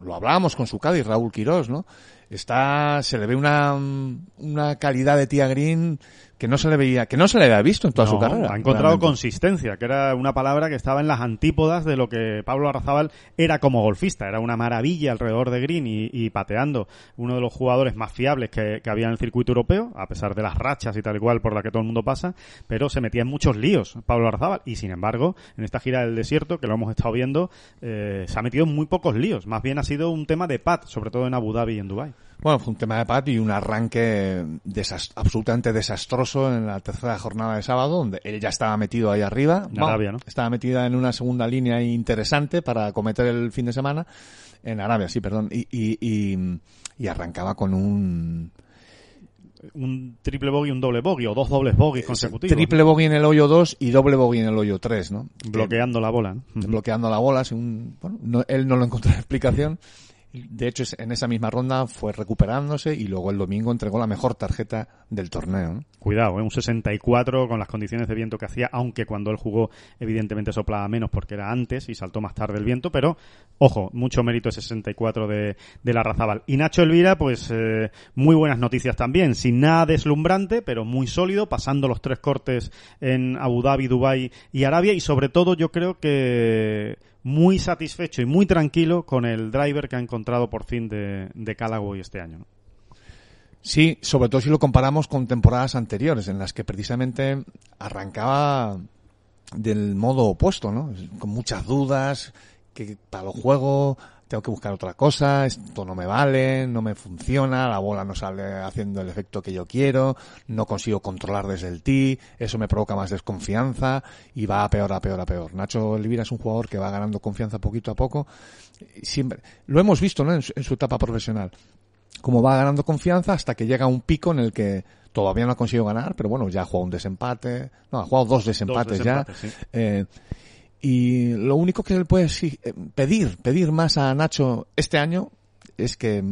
lo hablábamos con su Cádiz, Raúl Quirós, ¿no? Está, se le ve una, una calidad de tía Green que no se le veía, que no se le había visto en toda su carrera.
Ha encontrado consistencia, que era una palabra que estaba en las antípodas de lo que Pablo Arrazábal era como golfista. Era una maravilla alrededor de Green y, pateando uno de los jugadores más fiables que, había en el circuito europeo, a pesar de las rachas y tal y cual por la que todo el mundo pasa, pero se metía en muchos líos Pablo Arrazábal y sin embargo, en esta gira del desierto, que lo hemos estado viendo, eh, se ha metido en muy pocos líos. Más bien ha sido un tema de pat, sobre todo en Abu Dhabi y en Dubai.
Bueno, fue un tema de pat y un arranque absolutamente desastroso en la tercera jornada de sábado, donde él ya estaba metido ahí arriba.
En Arabia, ¿no?
Estaba metida en una segunda línea interesante para cometer el fin de semana. En Arabia, sí, perdón. Y, y, y, arrancaba con un
un triple bogey y un doble bogey, o dos dobles bogeys consecutivos.
Triple bogey en el hoyo 2 y doble bogey en el hoyo 3, ¿no?
Bloqueando la bola.
Bloqueando la bola, según, bueno, él no lo encontró en explicación. De hecho, en esa misma ronda fue recuperándose y luego el domingo entregó la mejor tarjeta del torneo.
Cuidado, ¿eh? un 64 con las condiciones de viento que hacía, aunque cuando él jugó evidentemente soplaba menos porque era antes y saltó más tarde el viento, pero ojo, mucho mérito ese 64 de, de la Razabal. Y Nacho Elvira, pues eh, muy buenas noticias también, sin nada deslumbrante, pero muy sólido, pasando los tres cortes en Abu Dhabi, Dubai y Arabia y sobre todo yo creo que muy satisfecho y muy tranquilo con el driver que ha encontrado por fin de, de Callaway este año.
Sí, sobre todo si lo comparamos con temporadas anteriores, en las que precisamente arrancaba del modo opuesto, ¿no? Con muchas dudas, que para el juego tengo que buscar otra cosa, esto no me vale, no me funciona, la bola no sale haciendo el efecto que yo quiero, no consigo controlar desde el tee, eso me provoca más desconfianza y va a peor, a peor, a peor. Nacho Elvira es un jugador que va ganando confianza poquito a poco, siempre, lo hemos visto, ¿no? En su, etapa profesional. como va ganando confianza hasta que llega un pico en el que todavía no ha conseguido ganar, pero bueno, ya ha jugado un desempate, no, ha jugado dos desempates, ya. Eh, y lo único que le puede eh, pedir, pedir más a Nacho este año es que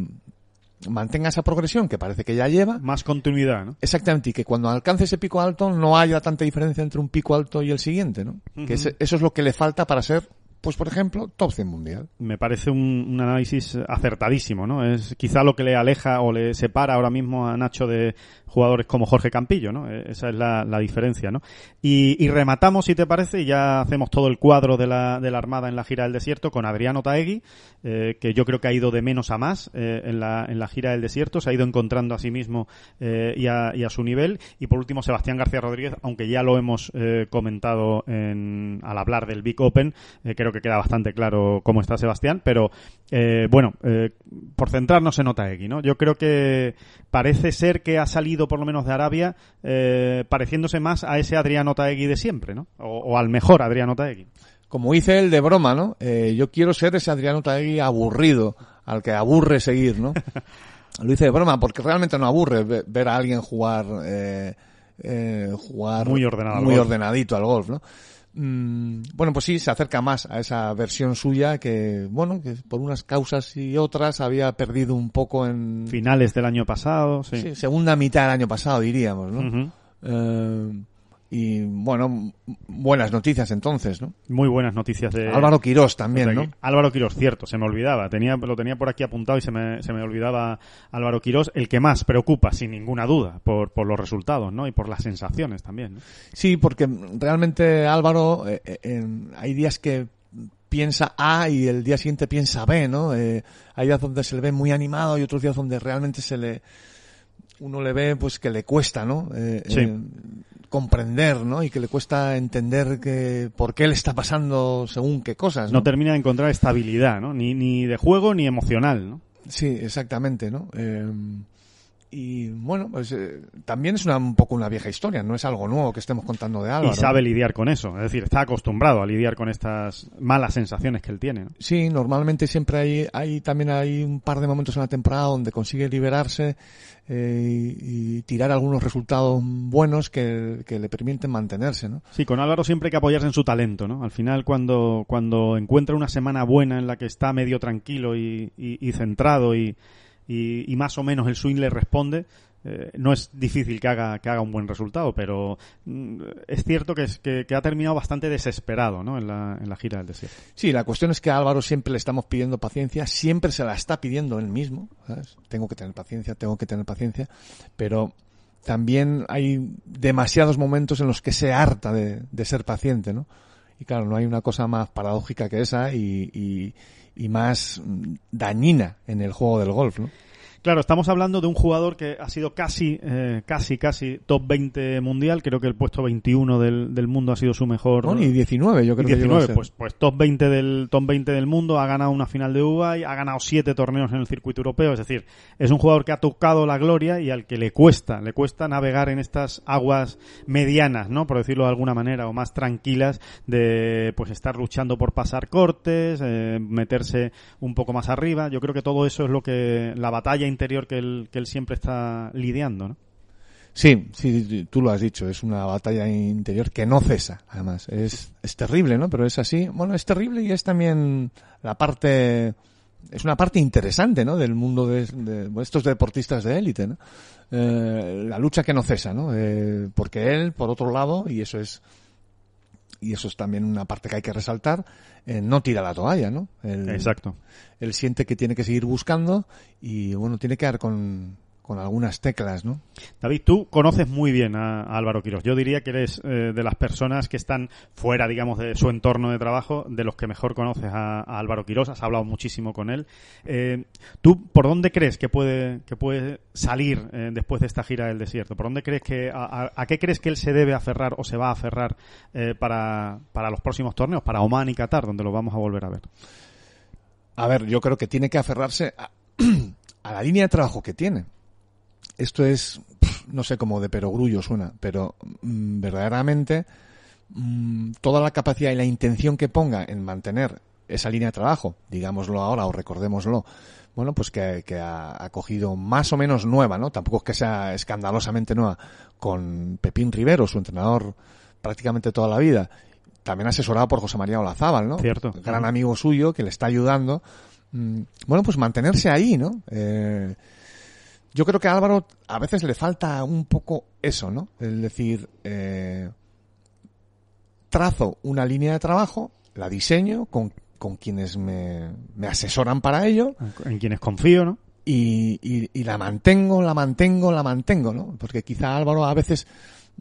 mantenga esa progresión que parece que ya lleva.
Más continuidad, ¿no?
Exactamente, y que cuando alcance ese pico alto no haya tanta diferencia entre un pico alto y el siguiente, ¿no? Que eso es lo que le falta para ser pues por ejemplo, top 100 mundial.
Me parece un, análisis acertadísimo, ¿no? Es quizá lo que le aleja o le separa ahora mismo a Nacho de jugadores como Jorge Campillo, ¿no? E, esa es la, diferencia, ¿no? Y, rematamos, si te parece, y ya hacemos todo el cuadro de la, de la Armada en la gira del desierto con Adriano Taegui, eh, que yo creo que ha ido de menos a más eh, en, la, en la gira del desierto, se ha ido encontrando a sí mismo eh, y, a, y, a, su nivel. Y por último, Sebastián García Rodríguez, aunque ya lo hemos comentado en, al hablar del Big Open, creo que que queda bastante claro cómo está Sebastián, pero eh, bueno, eh, por centrarnos en Otaegui, ¿no? Yo creo que parece ser que ha salido por lo menos de Arabia eh, pareciéndose más a ese Adrián Otaegui de siempre, ¿no? O, al mejor Adrián Otaegui.
Como dice él de broma, ¿no? yo quiero ser ese Adrián Otaegui aburrido, al que aburre seguir, ¿no? Lo dice de broma porque realmente no aburre ver a alguien jugar, jugar
muy, ordenado
muy ordenadito al golf, ¿no? Mm, bueno, pues sí, se acerca más a esa versión suya que, bueno, que por unas causas y otras había perdido un poco en...
Finales del año pasado, sí.
segunda mitad del año pasado, diríamos, ¿no? Y bueno, buenas noticias entonces, ¿no?
Muy buenas noticias de
Álvaro Quirós también, ¿no?
Álvaro Quirós, cierto, se me olvidaba, tenía lo tenía por aquí apuntado y se me, se me olvidaba Álvaro Quirós, el que más preocupa sin ninguna duda por, por los resultados, ¿no? Y por las sensaciones también. ¿no?
Sí, porque realmente Álvaro eh, eh, hay días que piensa A y el día siguiente piensa B, ¿no? Eh, hay días donde se le ve muy animado y otros días donde realmente se le uno le ve pues que le cuesta, ¿no?
sí
comprender, ¿no? Y que le cuesta entender que por qué le está pasando según qué cosas.
No, termina de encontrar estabilidad, ¿no? Ni, ni de juego ni emocional, ¿no?
Sí, exactamente, ¿no? Eh, y bueno, pues eh, también es una, un poco una vieja historia, no es algo nuevo que estemos contando de Álvaro.
Y sabe lidiar con eso, es decir, está acostumbrado a lidiar con estas malas sensaciones que él tiene.
Sí, normalmente siempre hay, hay también hay un par de momentos en la temporada donde consigue liberarse eh, y, tirar algunos resultados buenos que, le permiten mantenerse, ¿no?
Sí, con Álvaro siempre hay que apoyarse en su talento, ¿no? Al final cuando, cuando encuentra una semana buena en la que está medio tranquilo y, y centrado y y, más o menos el swing le responde, eh, no es difícil que haga, que haga un buen resultado, pero mm, es cierto que, es, que, ha terminado bastante desesperado ¿no? en, la, en la gira del desierto.
Sí, la cuestión es que a Álvaro siempre le estamos pidiendo paciencia, siempre se la está pidiendo él mismo. Tengo que tener paciencia, tengo que tener paciencia, pero también hay demasiados momentos en los que se harta de, de ser paciente, ¿no? Y claro, no hay una cosa más paradójica que esa y, y, y más dañina en el juego del golf, ¿no?
Claro, estamos hablando de un jugador que ha sido casi, eh, casi, casi top 20 mundial. Creo que el puesto 21 del, del mundo ha sido su mejor.
Bueno, y 19, yo creo
19, pues, pues top 20 del top 20 del mundo. Ha ganado una final de UBA y ha ganado siete torneos en el circuito europeo. Es decir, es un jugador que ha tocado la gloria y al que le cuesta, le cuesta navegar en estas aguas medianas, ¿no? Por decirlo de alguna manera, o más tranquilas de, pues, estar luchando por pasar cortes, eh, meterse un poco más arriba. Yo creo que todo eso es lo que la batalla interior que él, que él siempre está lidiando, ¿no?
Sí, sí, tú lo has dicho, es una batalla interior que no cesa, además. Es, es terrible, ¿no? Pero es así. Bueno, es terrible y es también la parte, es una parte interesante, ¿no? Del mundo de, estos deportistas de élite, ¿no? Eh, la lucha que no cesa, ¿no? Eh, porque él, por otro lado, y eso es, y eso es también una parte que hay que resaltar, eh, no tira la toalla, ¿no?
Exacto.
Él siente que tiene que seguir buscando y, bueno, tiene que dar con, con algunas teclas, ¿no?
David, tú conoces muy bien a, Álvaro Quiroz. Yo diría que eres eh, de las personas que están fuera, digamos, de su entorno de trabajo, de los que mejor conoces a, Álvaro Quiroz. Has hablado muchísimo con él. Eh, ¿Tú por dónde crees que puede, que puede salir eh, después de esta gira del desierto? ¿Por dónde crees que, a, qué crees que él se debe aferrar o se va a aferrar para, para los próximos torneos, para Oman y Qatar, donde lo vamos a volver a ver?
A ver, yo creo que tiene que aferrarse a la línea de trabajo que tiene esto es, no sé cómo de perogrullo suena, pero mm, verdaderamente mm, toda la capacidad y la intención que ponga en mantener esa línea de trabajo, digámoslo ahora o recordémoslo, bueno, pues que, que ha, ha, cogido más o menos nueva, ¿no? Tampoco es que sea escandalosamente nueva, con Pepín Rivero, su entrenador prácticamente toda la vida, también asesorado por José María Olazábal, ¿no?
Cierto.
Gran amigo suyo que le está ayudando. Mm, bueno, pues mantenerse ahí, ¿no? Eh, yo creo que a Álvaro a veces le falta un poco eso, ¿no? Es decir, eh, trazo una línea de trabajo, la diseño con, con quienes me, me, asesoran para ello.
En quienes confío, ¿no?
Y, y, y, la mantengo, la mantengo, la mantengo, ¿no? Porque quizá Álvaro a veces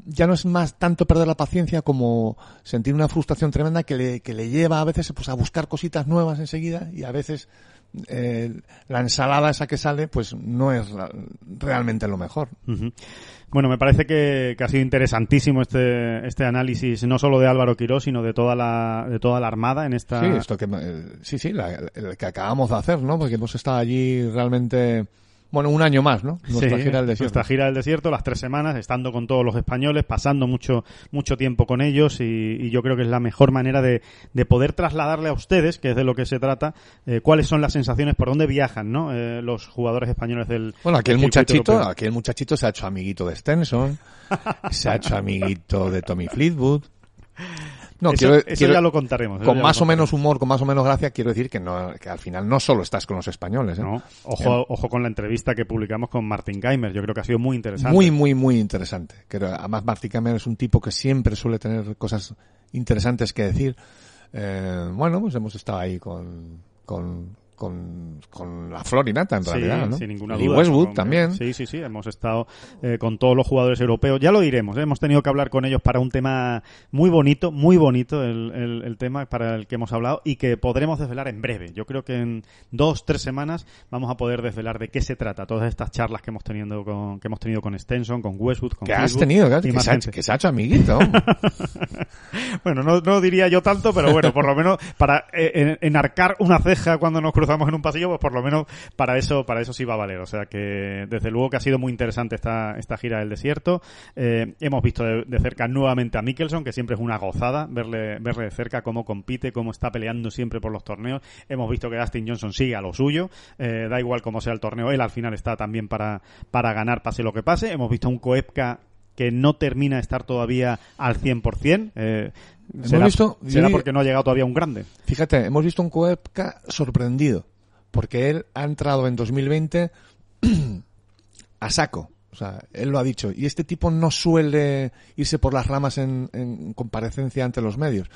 ya no es más tanto perder la paciencia como sentir una frustración tremenda que le, que le lleva a veces pues a buscar cositas nuevas enseguida y a veces eh, la ensalada esa que sale pues no es la, realmente lo mejor.
Uh -huh. Bueno, me parece que, que, ha sido interesantísimo este, este análisis, no solo de Álvaro Quirós, sino de toda la, de toda la Armada en esta...
Sí, esto que, eh, sí, sí, la, el que acabamos de hacer, ¿no? Porque hemos estado allí realmente bueno, un año más, ¿no?
Nuestra sí, gira del desierto. Nuestra gira del desierto, las tres semanas, estando con todos los españoles, pasando mucho, mucho tiempo con ellos y, y yo creo que es la mejor manera de, de, poder trasladarle a ustedes, que es de lo que se trata, eh, cuáles son las sensaciones, por dónde viajan, ¿no? Eh, los jugadores españoles del.
Bueno, aquí el muchachito, europeo. aquí el muchachito se ha hecho amiguito de Stenson, se ha hecho amiguito de Tommy Fleetwood.
No, eso, quiero, eso quiero, ya lo contaremos.
Con más o menos humor, con más o menos gracia, quiero decir que no, que al final no solo estás con los españoles. ¿eh?
No, ojo, eh, ojo con la entrevista que publicamos con Martin Geimer. Yo creo que ha sido muy interesante.
Muy, muy, muy interesante. Creo, además, Martin Geimer es un tipo que siempre suele tener cosas interesantes que decir. Eh, bueno, pues hemos estado ahí con, con, con, con la Florinata en
sí,
realidad, ¿no?
Sin ninguna
y
duda.
Westwood
con,
también.
Sí, sí, sí. Hemos estado eh, con todos los jugadores europeos. Ya lo diremos. ¿eh? Hemos tenido que hablar con ellos para un tema muy bonito, muy bonito el, el, el, tema para el que hemos hablado y que podremos desvelar en breve. Yo creo que en dos, tres semanas vamos a poder desvelar de qué se trata todas estas charlas que hemos tenido con, que hemos tenido con Stenson, con Westwood, con
Que has tenido, claro, que, se ha, que se ha hecho amiguito.
bueno, no, no diría yo tanto, pero bueno, por lo menos para eh, enarcar una ceja cuando nos cruzamos en un pasillo, pues por lo menos para eso, para eso sí va a valer. O sea que desde luego que ha sido muy interesante esta, esta gira del desierto. Eh, hemos visto de, cerca nuevamente a Mikkelson, que siempre es una gozada verle, verle de cerca cómo compite, cómo está peleando siempre por los torneos. Hemos visto que Dustin Johnson sigue a lo suyo. Eh, da igual cómo sea el torneo, él al final está también para, para ganar pase lo que pase. Hemos visto a un Koepka que no termina de estar todavía al 100%. Eh,
hemos
será,
visto,
será porque no ha llegado todavía un grande.
Fíjate, hemos visto un Koepka sorprendido, porque él ha entrado en 2020 a saco. O sea, él lo ha dicho. Y este tipo no suele irse por las ramas en, en comparecencia ante los medios.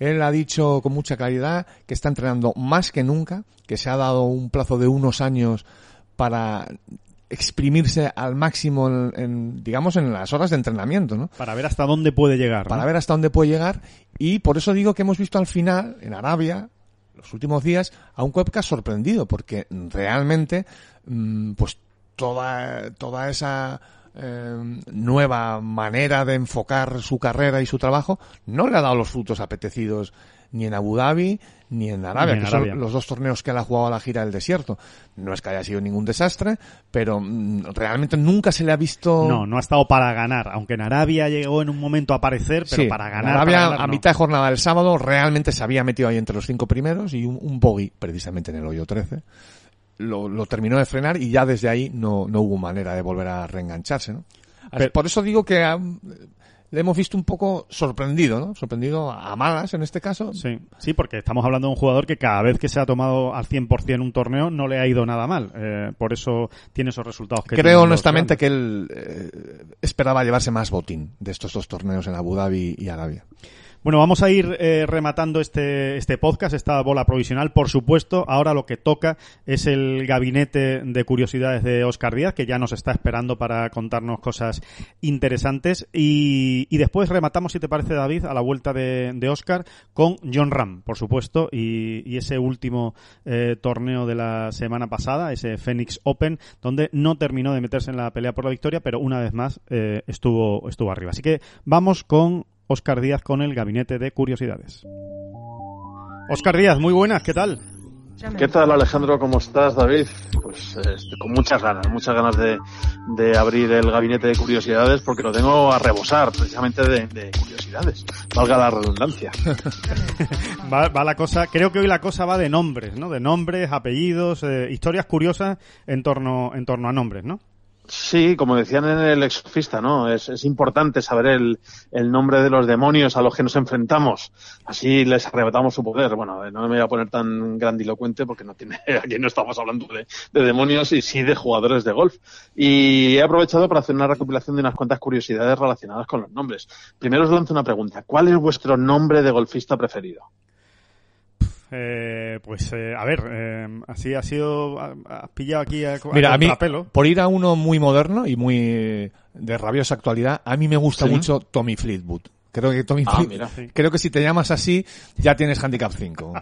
Él ha dicho con mucha claridad que está entrenando más que nunca, que se ha dado un plazo de unos años para exprimirse al máximo en, en, digamos en las horas de entrenamiento, ¿no?
Para ver hasta dónde puede llegar.
Para ver hasta dónde puede llegar y por eso digo que hemos visto al final en Arabia los últimos días a un Koepka sorprendido porque realmente mmm, pues toda toda esa eh, nueva manera de enfocar su carrera y su trabajo no le ha dado los frutos apetecidos ni en Abu Dhabi ni en Arabia,
ni en
que
Arabia.
son los dos torneos que él ha jugado a la gira del desierto. No es que haya sido ningún desastre, pero mmm, realmente nunca se le ha visto.
No, no ha estado para ganar, aunque en Arabia llegó en un momento a aparecer, pero
sí,
para ganar.
Arabia,
para ganar,
a
no.
mitad de jornada del sábado, realmente se había metido ahí entre los cinco primeros y un, un bogey, precisamente en el hoyo 13. Lo, lo, terminó de frenar y ya desde ahí no, no hubo manera de volver a reengancharse, ¿no? Pero, Por eso digo que um, le hemos visto un poco sorprendido, ¿no? Sorprendido a malas en este caso.
Sí, sí, porque estamos hablando de un jugador que cada vez que se ha tomado al 100% un torneo no le ha ido nada mal. Eh, por eso tiene esos resultados que
Creo honestamente que él eh, esperaba llevarse más botín de estos dos torneos en Abu Dhabi y Arabia.
Bueno, vamos a ir eh, rematando este, este podcast, esta bola provisional, por supuesto. Ahora lo que toca es el gabinete de curiosidades de Oscar Díaz, que ya nos está esperando para contarnos cosas interesantes. Y, y después rematamos, si te parece, David, a la vuelta de, de Oscar con John Ram, por supuesto, y, y ese último eh, torneo de la semana pasada, ese Phoenix Open, donde no terminó de meterse en la pelea por la victoria, pero una vez más eh, estuvo, estuvo arriba. Así que vamos con Oscar Díaz con el Gabinete de Curiosidades. Oscar Díaz, muy buenas, ¿qué tal?
¿Qué tal Alejandro? ¿Cómo estás, David? Pues este, con muchas ganas, muchas ganas de, de, abrir el gabinete de curiosidades porque lo tengo a rebosar precisamente de, de curiosidades, valga la redundancia.
va, va, la cosa, creo que hoy la cosa va de nombres, ¿no? De nombres, apellidos, eh, historias curiosas en torno, en torno a nombres, ¿no?
Sí, como decían en el exorcista, ¿no? Es, es importante saber el, el, nombre de los demonios a los que nos enfrentamos. Así les arrebatamos su poder. Bueno, no me voy a poner tan grandilocuente porque no tiene, aquí no estamos hablando de, de, demonios y sí de jugadores de golf. Y he aprovechado para hacer una recopilación de unas cuantas curiosidades relacionadas con los nombres. Primero os lanzo una pregunta. ¿Cuál es vuestro nombre de golfista preferido?
Eh, pues eh, a ver, eh, así ha sido, has pillado aquí a,
Mira, a, mí,
pelo.
por ir a uno muy moderno y muy de rabiosa actualidad, a mí me gusta ¿Sí? mucho Tommy Fleetwood. Creo que Tommy
ah,
Fleetwood,
mira.
creo que si te llamas así, ya tienes handicap 5.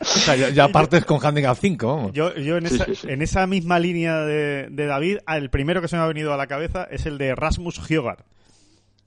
o sea, ya, ya, partes con handicap 5. Vamos.
Yo, yo en, esa, sí, sí, en esa misma línea de, de David, el primero que se me ha venido a la cabeza es el de Rasmus Hjogard.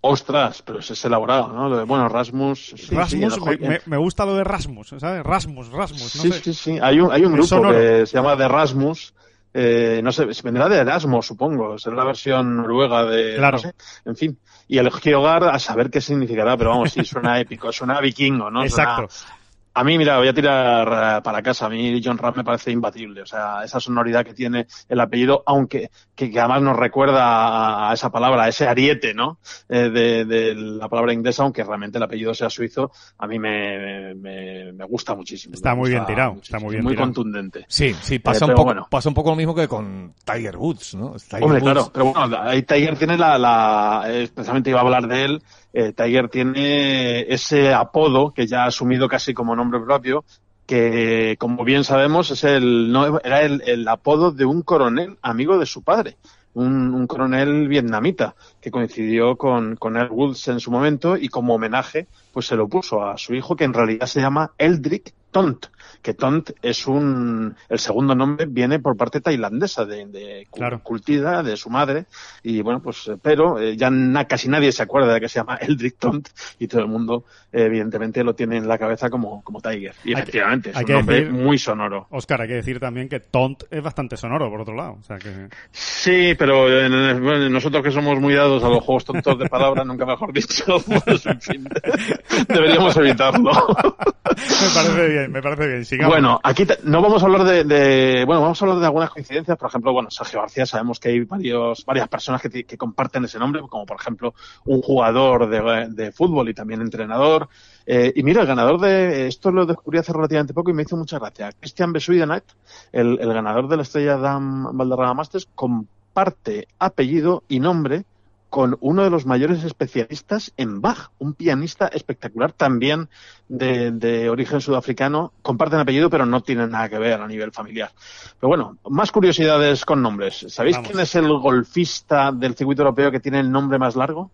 Ostras, pero ese es elaborado, ¿no? Lo de, bueno, Rasmus.
Sí, Rasmus, sí, me, gusta lo de Rasmus, ¿sabes? Rasmus, Rasmus. No
sí,
sé.
sí, sí. Hay un, hay un grupo sonoro. que se llama The Rasmus. Eh, no sé, vendrá de Erasmus, supongo. Será la versión noruega de.
Claro.
No sé, en fin. Y el Geogar, a saber qué significará, pero vamos, sí, suena épico, suena vikingo, ¿no?
Exacto.
Suena, a mí, mira, voy a tirar para casa. A mí John Ram me parece imbatible. O sea, esa sonoridad que tiene el apellido, aunque que, que además nos recuerda a, esa palabra, a ese ariete, ¿no? Eh, de, de, la palabra inglesa, aunque realmente el apellido sea suizo, a mí me, me, me gusta muchísimo.
Está muy bien tirado. Está muy bien
Muy
tirado.
contundente.
Sí, sí, pasa, eh, un poco, bueno. pasa un poco lo mismo que con Tiger Woods, ¿no? Tiger
Hombre,
Woods.
claro. Pero bueno, ahí Tiger tiene la, la, especialmente iba a hablar de él, eh, Tiger tiene ese apodo que ya ha asumido casi como nombre propio, que como bien sabemos es el, no, era el, apodo de un coronel amigo de su padre. Un, un, coronel vietnamita que coincidió con, con Earl Woods en su momento y como homenaje pues se lo puso a su hijo que en realidad se llama Eldrick Tont, que Tont es un, el segundo nombre viene por parte tailandesa de, de
claro.
Cultida, de su madre, y bueno, pues, pero eh, ya na, casi nadie se acuerda de que se llama Eldrick Tont, y todo el mundo, eh, evidentemente, lo tiene en la cabeza como, como Tiger. Y
hay
efectivamente,
que,
es un nombre decir, muy sonoro.
Oscar, hay que decir también que Tont es bastante sonoro, por otro lado. O sea que...
Sí, pero bueno, nosotros que somos muy dados a los juegos tontos de palabras, nunca mejor dicho, pues, en fin, deberíamos evitarlo.
me parece bien, me parece bien. Sigamos.
Bueno, aquí te, no vamos a hablar de, de, bueno, vamos a hablar de algunas coincidencias. Por ejemplo, bueno, Sergio García, sabemos que hay varios, varias personas que, que comparten ese nombre, como por ejemplo un jugador de, de fútbol y también entrenador. Eh, y mira, el ganador de, esto lo descubrí hace relativamente poco y me hizo mucha gracia. Christian Besuidenat, el, el ganador de la estrella Dam Valderrama Masters, comparte apellido y nombre con uno de los mayores especialistas en Bach, un pianista espectacular también de, de, origen sudafricano. Comparten apellido, pero no tienen nada que ver a nivel familiar. Pero bueno, más curiosidades con nombres. ¿Sabéis Vamos. quién es el golfista del circuito europeo que tiene el nombre más largo?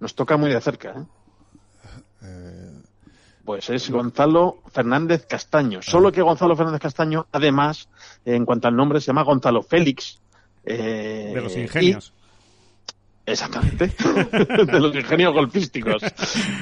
Nos toca muy de cerca, ¿eh? Pues es Gonzalo Fernández Castaño. Solo que Gonzalo Fernández Castaño, además, en cuanto al nombre, se llama Gonzalo Félix. Eh,
de los ingenios.
Y, Exactamente, de los ingenios golfísticos.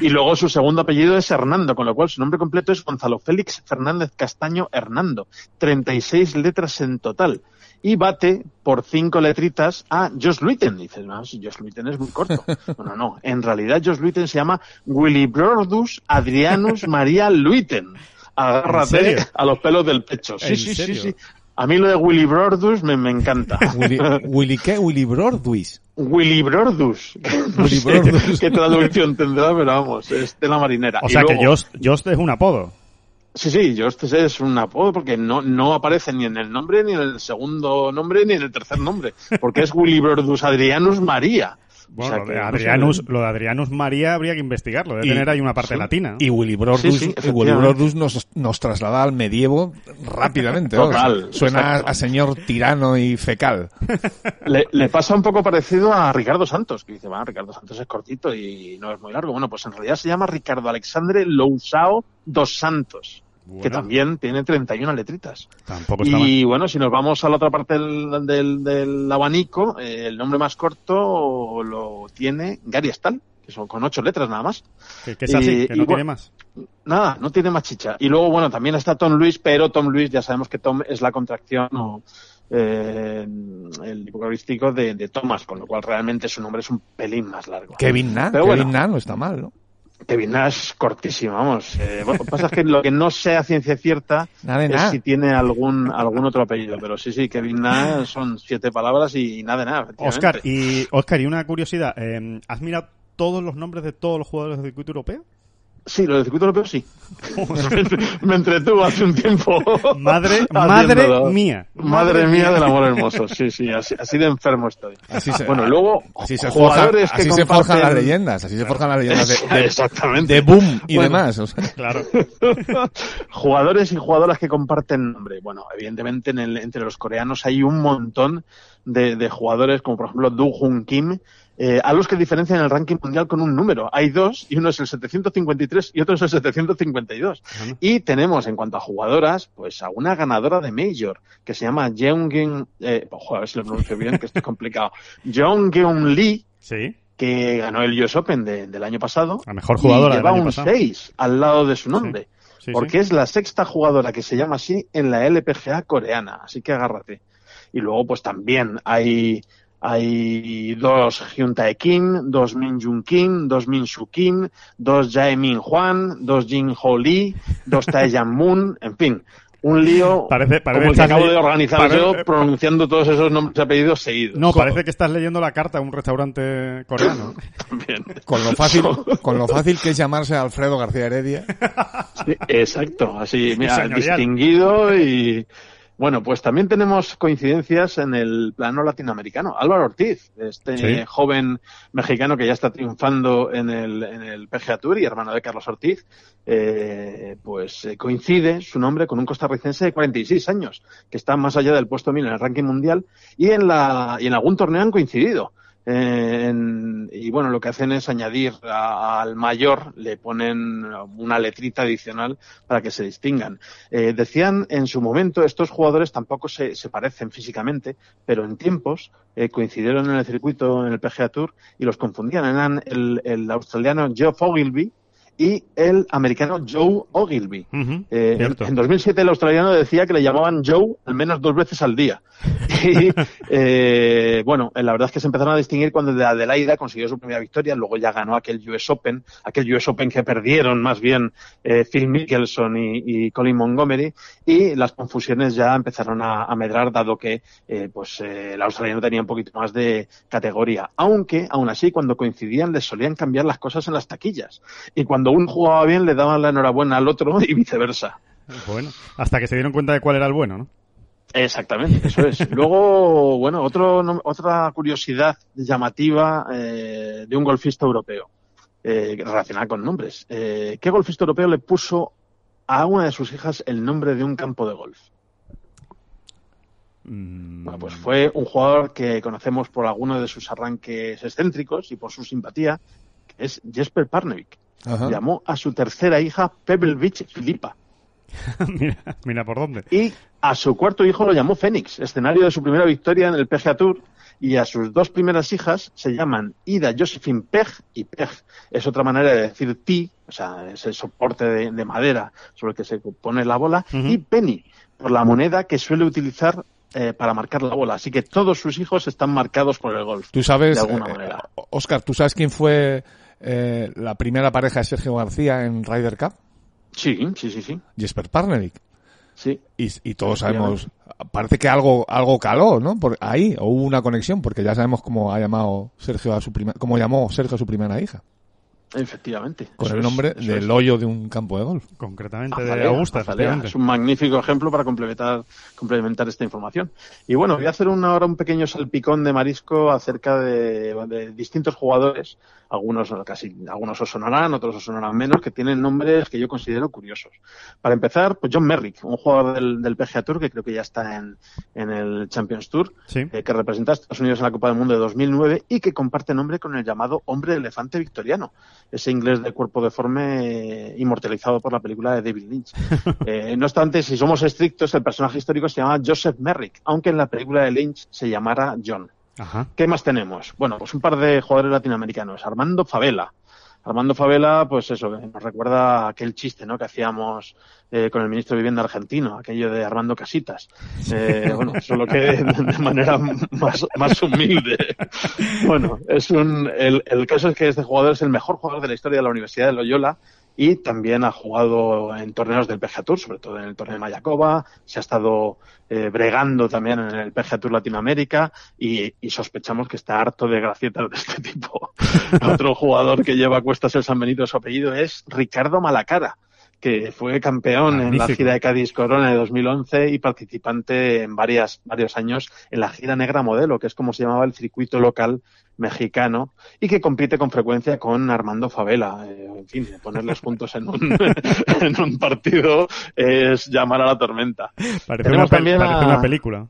Y luego su segundo apellido es Hernando, con lo cual su nombre completo es Gonzalo Félix Fernández Castaño Hernando. 36 letras en total. Y bate por cinco letritas a Josh Luiten. Dices, no, si Josh Luiten es muy corto. Bueno, no, en realidad Josh Luiten se llama Willibrodus Adrianus María Luiten. Agárrate a los pelos del pecho. Sí, sí, sí, sí. A mí lo de Willy Brodus me, me encanta.
¿Willy, Willy qué? Willy Brodus.
Willy Brodus. No
Willy
sé
Brodus.
qué traducción tendrá, pero vamos, es de la marinera.
O
Y
sea que
luego-
Jost, Jost es un apodo.
Sí, sí, Jost es un apodo porque no, no aparece ni en el nombre, ni en el segundo nombre, ni en el tercer nombre. Porque es Willy Brodus Adrianus María.
Bueno,
O sea
lo, de Adrianus, lo de Adrianus María habría que investigarlo. Debe
Y-
tener ahí una parte
sí.
latina.
Y Willy Brodus,
Sí, sí,
y Willy
efectivamente.
Brodus nos, nos traslada al medievo rápidamente.
Total,
Suena
exacto.
a señor tirano y fecal.
Le, le pasa un poco parecido a Ricardo Santos, que dice, va, Ricardo Santos es cortito y no es muy largo. Bueno, pues en realidad se llama Ricardo Alexandre Lousao dos Santos, que también tiene 31 letritas.
Tampoco está mal.
Y bueno, si nos vamos a la otra parte del, del, del abanico, eh, el nombre más corto lo tiene Gary Stahl, que son con ocho letras nada más.
Que, que es así,
y-
que
y
no
bueno,
tiene más.
nada, no tiene más chicha. Y luego, bueno, también está Tom Luis, pero Tom Luis ya sabemos que Tom es la contracción o eh, el hipocorístico de, de Thomas, con lo cual realmente su nombre es un pelín más largo.
Kevin Na,
Pero
Kevin
bueno.
Na no está mal, ¿no?
Kevin Nash cortísimo, vamos. Eh, bueno, lo que pasa es que lo que no sea ciencia cierta
Nada
es
nada.
si tiene algún algún otro apellido, pero sí, sí, Kevin Nash son siete palabras y nada de nada.
Oscar, y, Oscar, y una curiosidad. eh, ¿Has mirado todos los nombres de todos los jugadores del circuito europeo?
Sí, lo del circuito europeo sí. Me entretuvo hace un tiempo.
Madre, madre mía.
Madre mía del amor hermoso. Sí, sí, así, así de enfermo estoy.
Así se,
Bueno, luego
así se, forjan,
jugadores que
así se forjan
comparten-
las leyendas, así se forjan las leyendas de, de-
Exactamente.
de boom y
Bueno.
demás. o sea.
Claro.
jugadores y jugadoras que comparten nombre. Bueno, evidentemente en el- entre los coreanos hay un montón de, de jugadores, como por ejemplo Do Hun Kim, eh, a los que diferencian el ranking mundial con un número. Hay dos, y uno es el 753 y otro es el 752. Y tenemos, en cuanto a jugadoras, pues a una ganadora de Major, que se llama Jeonggeun, eh, ojo, a ver si lo pronuncio bien, que esto es complicado. Jeonggeun Lee,
Sí.
que ganó el US Open de- del año pasado.
La mejor jugadora
y
del
lleva
año
un
pasado.
6 al lado de su nombre
Sí,
porque
sí.
es la sexta jugadora que se llama así en la LPGA coreana, así que agárrate. Y luego, pues también hay, hay dos Hyuntae Kim, dos Min Jung Kim, dos Min Shu Kim, dos Jae Min Hwan, dos Jin Ho Lee, dos Tae Jan Moon, en fin, un lío
Parece- parece
como el que acabo de organizar yo pronunciando todos esos nombres y apellidos seguidos.
No, parece que estás leyendo la carta a un restaurante coreano.
Bien.
Con lo fácil, con lo fácil que es llamarse Alfredo García Heredia.
Sí, exacto, así, mira, distinguido y bueno, pues también tenemos coincidencias en el plano latinoamericano. Álvaro Ortiz, este
Sí.
joven mexicano que ya está triunfando en el, en el PGA Tour y hermano de Carlos Ortiz, eh, pues eh, coincide su nombre con un costarricense de 46 años, que está más allá del puesto 1000 en el ranking mundial y en, la, y en algún torneo han coincidido. Eh, en- y bueno, lo que hacen es añadir a- al mayor, le ponen una letrita adicional para que se distingan. Eh, decían en su momento, estos jugadores tampoco se, se parecen físicamente, pero en tiempos eh, coincidieron en el circuito, en el PGA Tour, y los confundían. Eran el, australiano Geoff Ogilvy y el americano Joe Ogilvy.
Ujú,
Eh, en,
cierto.
en 2007 el australiano decía que le llamaban Joe al menos dos veces al día. Y eh, bueno, eh, la verdad es que se empezaron a distinguir cuando de Adelaida consiguió su primera victoria, luego ya ganó aquel US Open, aquel US Open que perdieron más bien eh, Phil Mickelson y, y Colin Montgomery, y las confusiones ya empezaron a, a medrar dado que eh, pues eh, el australiano tenía un poquito más de categoría. Aunque, aún así, cuando coincidían les solían cambiar las cosas en las taquillas. Y cuando uno jugaba bien le daban la enhorabuena al otro y viceversa.
Bueno, hasta que se dieron cuenta de cuál era el bueno, ¿no?
Exactamente, eso es. Luego, bueno, otro, otra curiosidad llamativa eh, de un golfista europeo eh, relacionada con nombres. Eh, ¿Qué golfista europeo le puso a una de sus hijas el nombre de un campo de golf?
Mm,
Bueno, pues fue un jugador que conocemos por alguno de sus arranques excéntricos y por su simpatía, que es Jesper Parnevik.
Ajá.
Llamó a su tercera hija Pebble Beach Filipa.
mira, mira por dónde.
Y a su cuarto hijo lo llamó Fénix, escenario de su primera victoria en el PGA Tour. Y a sus dos primeras hijas se llaman Ida Josephine Peg, y Peg es otra manera de decir ti, o sea, es el soporte de, de madera sobre el que se pone la bola, y Penny, por la moneda que suele utilizar eh, para marcar la bola. Así que todos sus hijos están marcados por el golf.
Tú sabes,
De alguna
eh,
manera.
Oscar, ¿tú sabes quién fue eh, la primera pareja de Sergio García en Ryder Cup?
Sí, sí, sí, sí.
Jesper Parnevik.
sí.
Y, y todos sabemos, parece que algo, algo caló, ¿no? Por ahí, o hubo una conexión, porque ya sabemos cómo ha llamado Sergio a su primera, cómo llamó Sergio a su primera hija.
Efectivamente.
Con
Eso
el
es,
nombre
eso
del
es.
hoyo de un campo de golf.
Concretamente de
Azalea,
Augusta,
Azalea.
efectivamente.
Es un magnífico ejemplo para complementar, complementar esta información. Y bueno, voy a hacer una, ahora un pequeño salpicón de marisco acerca de, de distintos jugadores. Algunos casi, algunos os sonarán, otros os sonarán menos, que tienen nombres que yo considero curiosos. Para empezar, pues John Merrick, un jugador del, del PGA Tour que creo que ya está en, en el Champions Tour,
Sí.
eh, que representa a Estados Unidos en la Copa del Mundo de 2009 y que comparte nombre con el llamado hombre elefante victoriano, ese inglés de cuerpo deforme eh, inmortalizado por la película de David Lynch. Eh, no obstante, si somos estrictos, el personaje histórico se llama Joseph Merrick, aunque en la película de Lynch se llamara John.
Ajá.
¿Qué más tenemos? Bueno, pues un par de jugadores latinoamericanos. Armando Favela, Armando Favela, pues eso, nos recuerda aquel chiste, ¿no? Que hacíamos eh, con el ministro de Vivienda argentino, aquello de Armando Casitas. Eh, bueno, solo que de manera más, más humilde. Bueno, es un, el, el caso es que este jugador es el mejor jugador de la historia de la Universidad de Loyola y también ha jugado en torneos del PGA Tour, sobre todo en el torneo de Mayacoba, se ha estado eh, bregando también en el PGA Tour Latinoamérica y, y, sospechamos que está harto de gracietas de este tipo. Otro jugador que lleva a cuestas el San Benito, su apellido es Ricardo Malacara que fue campeón Magnífico. en la gira de Cádiz Corona de 2011 y participante en varias, varios años en la gira Negra Modelo, que es como se llamaba el circuito local mexicano y que compite con frecuencia con Armando Favela. Eh, en fin, ponerles juntos en un, en un partido es llamar a la tormenta.
Parece, una, también parece a... una película.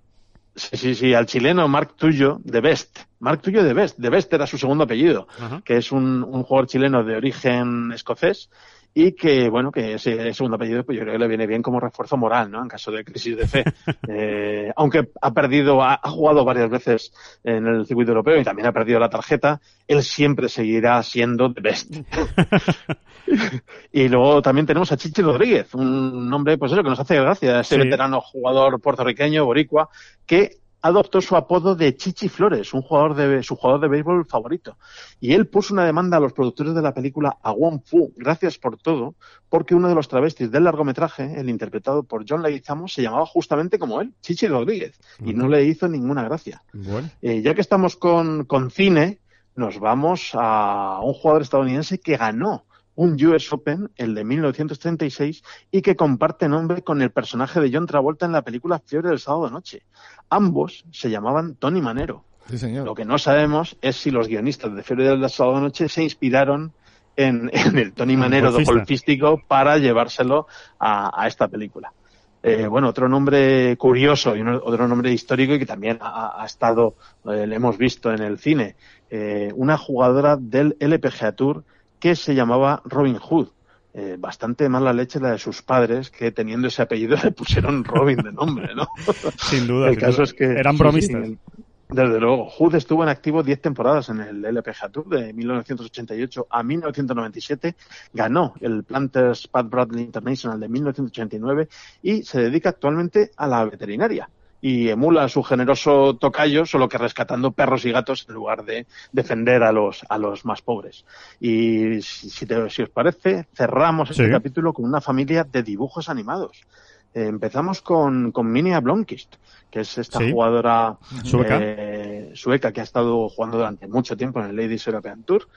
Sí, sí, sí, al chileno Marc Tullo de Best. Marc Tullo de Best. De Best era su segundo apellido, uh -huh. que es un, un jugador chileno de origen escocés y que, bueno, que ese segundo apellido, pues yo creo que le viene bien como refuerzo moral, ¿no? En caso de crisis de fe. eh, aunque ha perdido, ha, ha, jugado varias veces en el circuito europeo y también ha perdido la tarjeta, él siempre seguirá siendo the best. y luego también tenemos a Chichi Rodríguez, un nombre, pues eso, que nos hace gracia, ese sí. veterano jugador puertorriqueño, boricua, que adoptó su apodo de Chichi Flores, un jugador de, su jugador de béisbol favorito. Y él puso una demanda a los productores de la película A Wong Fu, gracias por todo, porque uno de los travestis del largometraje, el interpretado por John Leguizamo, se llamaba justamente como él, Chichi Rodríguez, uh -huh. y no le hizo ninguna gracia.
Bueno.
Eh, ya que estamos con, con cine, nos vamos a un jugador estadounidense que ganó un US Open, el de 1936, y que comparte nombre con el personaje de John Travolta en la película Fiebre del sábado de noche. Ambos se llamaban Tony Manero.
Sí, señor.
Lo que no sabemos es si los guionistas de Fiebre del sábado de noche se inspiraron en, en el Tony Manero de golfístico para llevárselo a, a esta película. Eh, bueno, otro nombre curioso y otro nombre histórico y que también ha, ha estado, eh, le hemos visto en el cine, eh, una jugadora del LPGA Tour que se llamaba Robin Hood. Eh, bastante mala leche la de sus padres que teniendo ese apellido le pusieron Robin de nombre, ¿no?
Sin duda.
El
sin
caso
duda.
es que
eran bromistas. Sí, sí,
desde luego, Hood estuvo en activo 10 temporadas en el LPGA Tour de 1988 a 1997, ganó el Planters Pat Bradley International de 1989 y se dedica actualmente a la veterinaria y emula a su generoso tocayo, solo que rescatando perros y gatos en lugar de defender a los, a los más pobres. Y si, te, si os parece, cerramos este capítulo con una familia de dibujos animados. Eh, empezamos con, con Minia Blomkist, que es esta
sí.
jugadora
¿Sueca?
Eh, sueca que ha estado jugando durante mucho tiempo en el Ladies European Tour.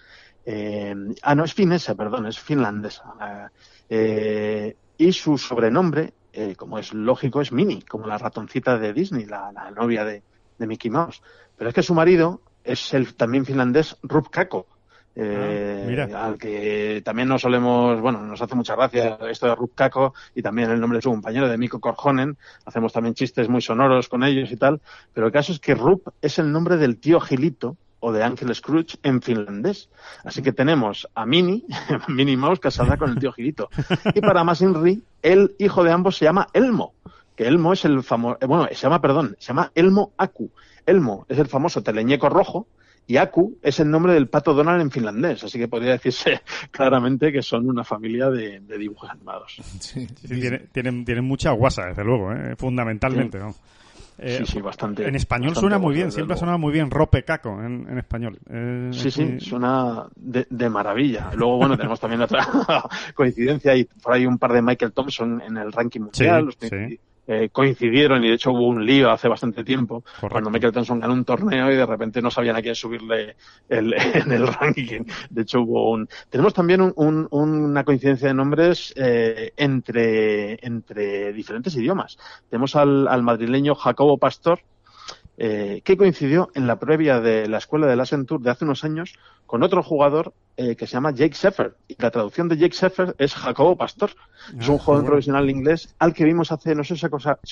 Eh, ah, no, es finesa, perdón, es finlandesa. Eh, y su sobrenombre eh, como es lógico, es Minnie, como la ratoncita de Disney, la, la novia de, de, Mickey Mouse. Pero es que su marido es el también finlandés Rup Kako, eh, ah, al que también nos solemos, bueno, nos hace mucha gracia esto de Rup Kako y también el nombre de su compañero, de Mikko Korhonen. Hacemos también chistes muy sonoros con ellos y tal. Pero el caso es que Rup es el nombre del tío Gilito, o de Ángel Scrooge en finlandés. Así que tenemos a Minnie, Minnie Mouse, casada con el tío Girito. Y para más Inri, el hijo de ambos se llama Elmo, que Elmo es el famoso, eh, bueno, se llama, perdón, se llama Elmo Aku. Elmo es el famoso teleñeco rojo y Aku es el nombre del pato Donald en finlandés, así que podría decirse claramente que son una familia de, de dibujos animados.
Sí, sí, tienen, tienen, tienen mucha guasa, desde luego, ¿eh? fundamentalmente. ¿no?
Eh, sí, sí, bastante.
En español
bastante
suena muy bien, siempre ha sonado muy bien Rope Caco en, en español.
Eh, sí, sí, suena de, de, maravilla. Luego, bueno, tenemos también otra coincidencia y por ahí un par de Michael Thompson en el ranking mundial.
Sí, sí
eh, coincidieron y de hecho hubo un lío hace bastante tiempo
Correcto.
cuando Michael Thompson ganó un torneo y de repente no sabían a quién subirle el, en el ranking. De hecho hubo un... Tenemos también un, un, una coincidencia de nombres eh, entre, entre diferentes idiomas. Tenemos al, al madrileño Jacobo Pastor, eh, que coincidió en la previa de la escuela de la Tour de hace unos años con otro jugador eh, que se llama Jake Sheffer. Y la traducción de Jake Sheffer es Jacobo Pastor. Ah, es un bueno. profesional inglés al que vimos hace, no sé si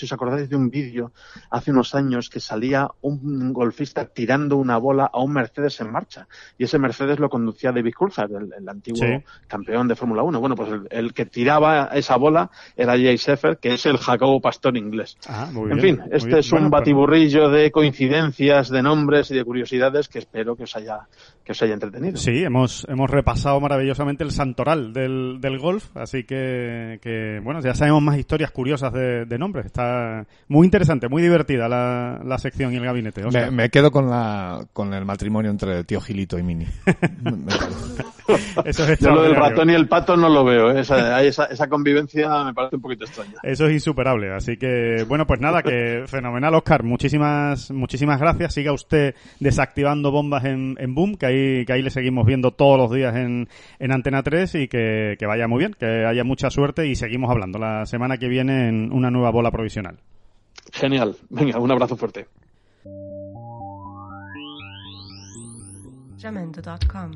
os acordáis de un vídeo hace unos años que salía un golfista tirando una bola a un Mercedes en marcha. Y ese Mercedes lo conducía David Coulthard, el, el antiguo sí. campeón de Fórmula 1. Bueno, pues el, el, que tiraba esa bola era Jake Sheffer, que es el Jacobo Pastor inglés.
Ah,
en fin, este es un bueno, batiburrillo de coincidencias, de nombres y de curiosidades que espero que os haya, que os haya entretenido.
Sí, hemos, hemos repasado maravillosamente el santoral del, del golf, así que, que, bueno, ya sabemos más historias curiosas de, de nombres. Está muy interesante, muy divertida la, la sección y el gabinete.
Me, quedo con la con el matrimonio entre el tío Gilito y Mini.
Eso es
Yo lo del ratón y el pato no lo veo. ¿eh? Esa, esa, esa convivencia me parece un poquito extraña.
Eso es insuperable. Así que, bueno, pues nada, que fenomenal, Oscar. Muchísimas, muchísimas gracias. Siga usted desactivando bombas en, en Boom, que ahí, que ahí le seguimos viendo todos los días en, en Antena 3 y que, que vaya muy bien, que haya mucha suerte y seguimos hablando la semana que viene en una nueva bola provisional.
Genial. Venga, un abrazo fuerte.
Jamendo.com.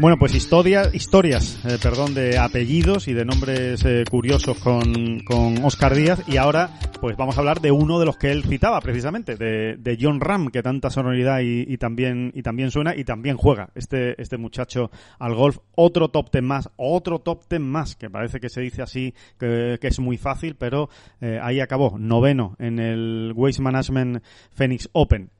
Bueno, pues historia, historias, eh, perdón, de apellidos y de nombres eh, curiosos con, con Oscar Díaz. Y ahora, pues vamos a hablar de uno de los que él citaba, precisamente, de, de John Ram, que tanta sonoridad y, y también, y también suena y también juega este, este muchacho al golf. Otro top ten más, otro top ten más, que parece que se dice así, que, que es muy fácil, pero eh, ahí acabó, noveno en el Waste Management Phoenix Open.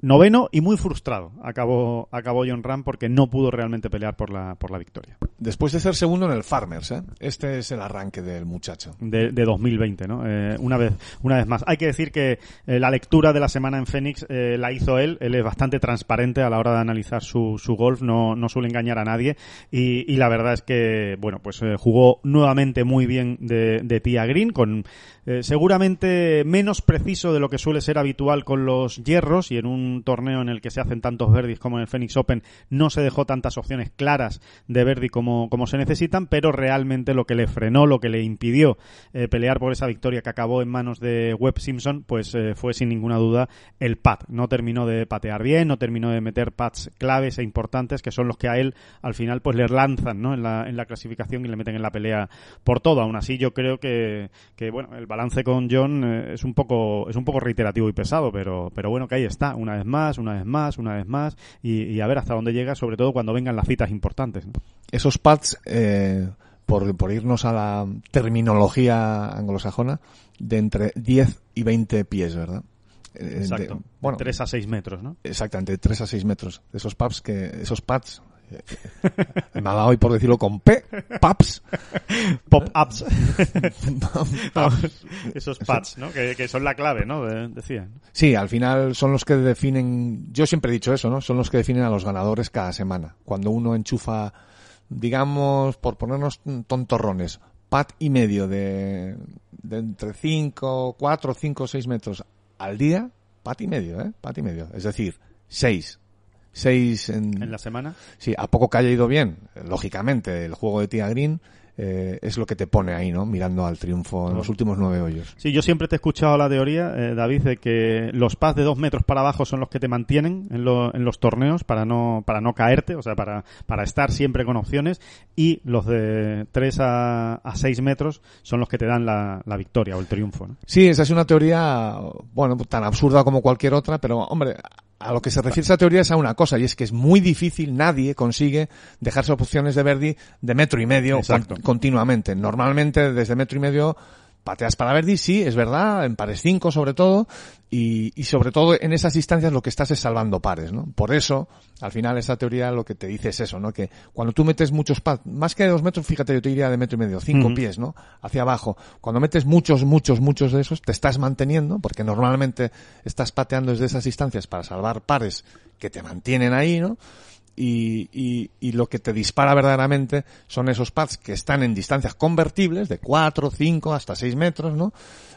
Noveno y muy frustrado acabó, acabó John Ram porque no pudo realmente pelear por la, por la victoria
Después de ser segundo en el Farmers, ¿eh? este es el arranque del muchacho.
de, de 2020, ¿no? Eh, una vez, una vez más. Hay que decir que eh, la lectura de la semana en Phoenix la hizo él. Él es bastante transparente a la hora de analizar su, su golf, no, no suele engañar a nadie. Y, y la verdad es que, bueno, pues jugó nuevamente muy bien de, de tía Green, con eh, seguramente menos preciso de lo que suele ser habitual con los hierros y en un torneo en el que se hacen tantos verdis como en el Phoenix Open no se dejó tantas opciones claras de verdi como, como se necesitan, pero realmente lo que le frenó, lo que le impidió eh, pelear por esa victoria que acabó en manos de Webb Simpson, pues eh, fue sin ninguna duda el pat. No terminó de patear bien, no terminó de meter pads claves e importantes que son los que a él al final pues le lanzan ¿no? en, la, en la clasificación y le meten en la pelea por todo. Aún así yo creo que, que bueno, el balance con John eh, es un poco es un poco reiterativo y pesado, pero pero bueno que ahí está, una vez más, una vez más, una vez más y, y a ver hasta dónde llega, sobre todo cuando vengan las citas importantes. ¿no?
Esos pads, eh, por, por irnos a la terminología anglosajona, de entre 10 y 20 pies, ¿verdad? Eh, de-
Exacto.
bueno,
3 a 6 metros, ¿no?
exactamente, de 3 a 6 metros. Esos pads que, esos pads, eh, me ha dado hoy por decirlo con P, paps,
Pop-ups. Esos pads, ¿no? Que, que son la clave, ¿no? De- decían.
Sí, al final son los que definen, yo siempre he dicho eso, ¿no? Son los que definen a los ganadores cada semana. Cuando uno enchufa, digamos, por ponernos tontorrones, pat y medio de, de entre 5, 4, 5, 6 metros al día, pat y medio, ¿eh? Pat y medio. Es decir, 6. 6 en,
En la semana.
Sí, a poco que haya ido bien, lógicamente, el juego de Tia Green eh, es lo que te pone ahí, ¿no? Mirando al triunfo en los últimos nueve hoyos.
Sí, yo siempre te he escuchado la teoría, eh, David, de que los pads de dos metros para abajo son los que te mantienen en, lo- en los torneos para no, para no caerte, o sea, para, para estar siempre con opciones, y los de tres a, a seis metros son los que te dan la, la victoria o el triunfo. ¿no?
Sí, esa es una teoría, bueno, tan absurda como cualquier otra, pero hombre, a lo que se refiere esa teoría es a una cosa, y es que es muy difícil, nadie consigue dejarse opciones de Verdi de metro y medio con- continuamente. Normalmente desde metro y medio pateas para Verdi, sí, es verdad, en pares 5 sobre todo, y, y sobre todo en esas instancias lo que estás es salvando pares, ¿no? Por eso, al final esa teoría lo que te dice es eso, ¿no? Que cuando tú metes muchos pads, más que de dos metros, fíjate, yo te diría de metro y medio, cinco pies, ¿no? Hacia abajo. Cuando metes muchos, muchos, muchos de esos, te estás manteniendo, porque normalmente estás pateando desde esas instancias para salvar pares que te mantienen ahí, ¿no? Y, y, y lo que te dispara verdaderamente son esos pads que están en distancias convertibles de 4, 5, hasta 6 metros, ¿no?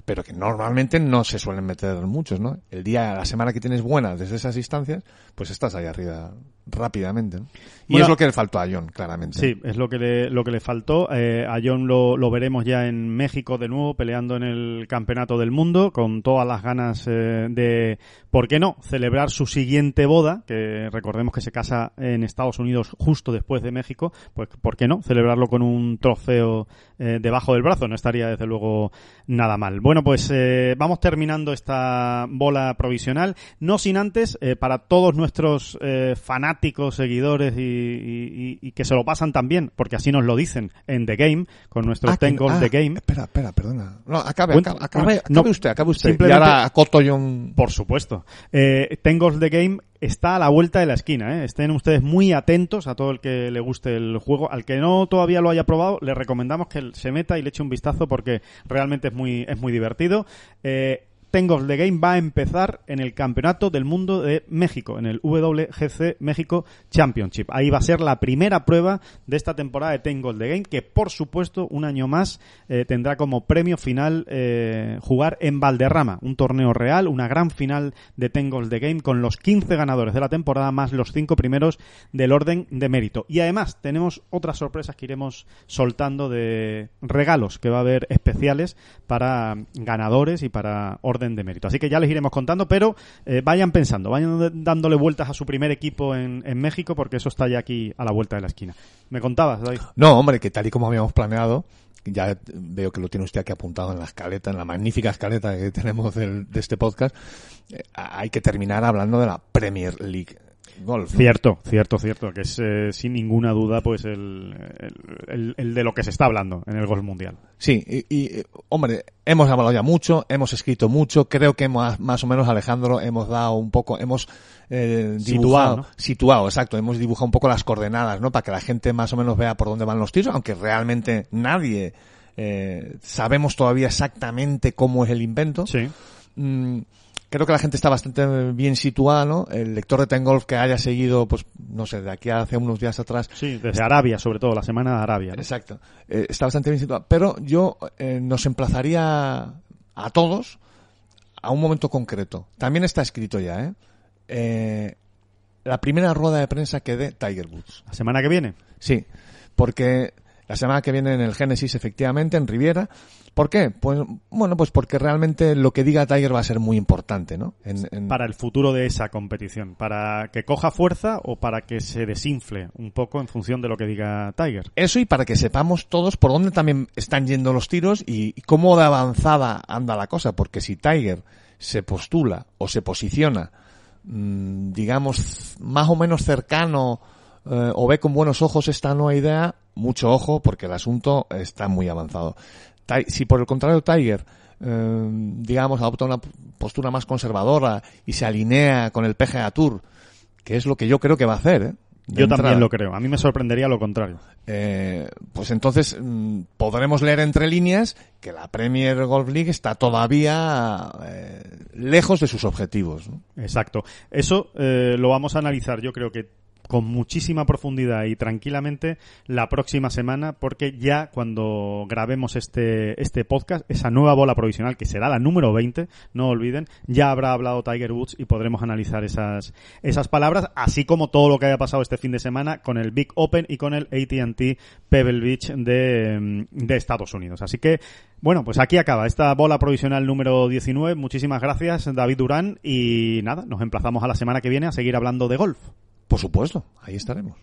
Pero que normalmente no se suelen meter muchos, ¿no? El día, la semana que tienes buena desde esas distancias, pues estás ahí arriba rápidamente, ¿no? Y
Bueno,
es lo que le faltó a John, claramente.
Sí, es lo que le, lo que le faltó. Eh, a John lo, lo veremos ya en México de nuevo, peleando en el Campeonato del Mundo, con todas las ganas eh, de, ¿por qué no?, celebrar su siguiente boda, que recordemos que se casa en Estados Unidos justo después de México, pues ¿por qué no?, celebrarlo con un trofeo eh, debajo del brazo, no estaría desde luego nada mal. Bueno, pues vamos terminando esta bola provisional, no sin antes, para todos nuestros fanáticos, fanáticos, seguidores y, y- y que se lo pasan también, porque así nos lo dicen en The Game, con nuestros
Ah,
10 Goals
ah,
The Game.
Espera, espera, perdona. No, acabe, acabe, acabe, acabe
no,
usted, acabe usted.
simplemente-
Y ahora acoto yo un...
Por supuesto. Eh, Ten Goals The Game está a la vuelta de la esquina. ¿eh? Estén ustedes muy atentos a todo el que le guste el juego. Al que no todavía lo haya probado, le recomendamos que se meta y le eche un vistazo porque realmente es muy, es muy divertido. Eh, Goals The Game va a empezar en el Campeonato del Mundo de México, en el WGC México Championship. Ahí va a ser la primera prueba de esta temporada de Goals The Game, que por supuesto un año más eh, tendrá como premio final eh, jugar en Valderrama, un torneo real, una gran final de Goals The Game con los 15 ganadores de la temporada más los 5 primeros del orden de mérito. Y además tenemos otras sorpresas que iremos soltando de regalos que va a haber especiales para ganadores y para de mérito. Así que ya les iremos contando, pero eh, vayan pensando, vayan dándole vueltas a su primer equipo en, en México porque eso está ya aquí a la vuelta de la esquina. ¿Me contabas, David?
No, hombre, que tal y como habíamos planeado, ya veo que lo tiene usted aquí apuntado en la escaleta, en la magnífica escaleta que tenemos del- de este podcast, eh, hay que terminar hablando de la Premier League Golf. ¿no?
Cierto, cierto, cierto, que es eh, sin ninguna duda pues el, el- el- el de lo que se está hablando en el golf mundial.
Sí, y, y, hombre, hemos hablado ya mucho, hemos escrito mucho, creo que hemos- más o menos Alejandro hemos dado un poco, hemos eh,
Situado,
situado, exacto, hemos dibujado un poco las coordenadas, ¿no? Para que la gente más o menos vea por dónde van los tiros, aunque realmente nadie eh, sabemos todavía exactamente cómo es el invento.
Sí.
Mm, creo que la gente está bastante bien situada, ¿no? El lector de Ten Golf que haya seguido, pues, no sé, de aquí a hace unos días atrás,
Sí, desde Arabia, sobre todo, la semana de Arabia. ¿no?
Exacto. Eh, está bastante bien situado. Pero yo eh, nos emplazaría a todos a un momento concreto. También está escrito ya, ¿eh? Eh, la primera rueda de prensa que dé Tiger Woods.
La semana que viene.
Sí, porque la semana que viene en el Génesis, efectivamente, en Riviera. ¿Por qué? Pues, bueno, pues porque realmente lo que diga Tiger va a ser muy importante, ¿no? En- en-
Para el futuro de esa competición. Para que coja fuerza o para que se desinfle un poco en función de lo que diga Tiger.
Eso y para que sepamos todos por dónde también están yendo los tiros y, y cómo de avanzada anda la cosa, porque si Tiger se postula o se posiciona, mm, digamos, más o menos cercano eh, o ve con buenos ojos esta nueva idea, mucho ojo porque el asunto está muy avanzado. Si por el contrario Tiger, eh, digamos, adopta una postura más conservadora y se alinea con el PGA Tour, que es lo que yo creo que va a hacer, ¿eh?
Yo también lo creo. A mí me sorprendería lo contrario.
Eh, pues entonces mm, podremos leer entre líneas que la Premier Golf League está todavía eh, lejos de sus objetivos. ¿no?
Exacto. Eso eh, lo vamos a analizar, yo creo que con muchísima profundidad y tranquilamente la próxima semana, porque ya cuando grabemos este, este podcast, esa nueva bola provisional, que será la número 20, no olviden, ya habrá hablado Tiger Woods y podremos analizar esas, esas palabras, así como todo lo que haya pasado este fin de semana con el Big Open y con el AT&T Pebble Beach de, de Estados Unidos. Así que, bueno, pues aquí acaba esta bola provisional número 19. Muchísimas gracias, David Durán, y nada, nos emplazamos a la semana que viene a seguir hablando de golf.
Por supuesto, ahí estaremos.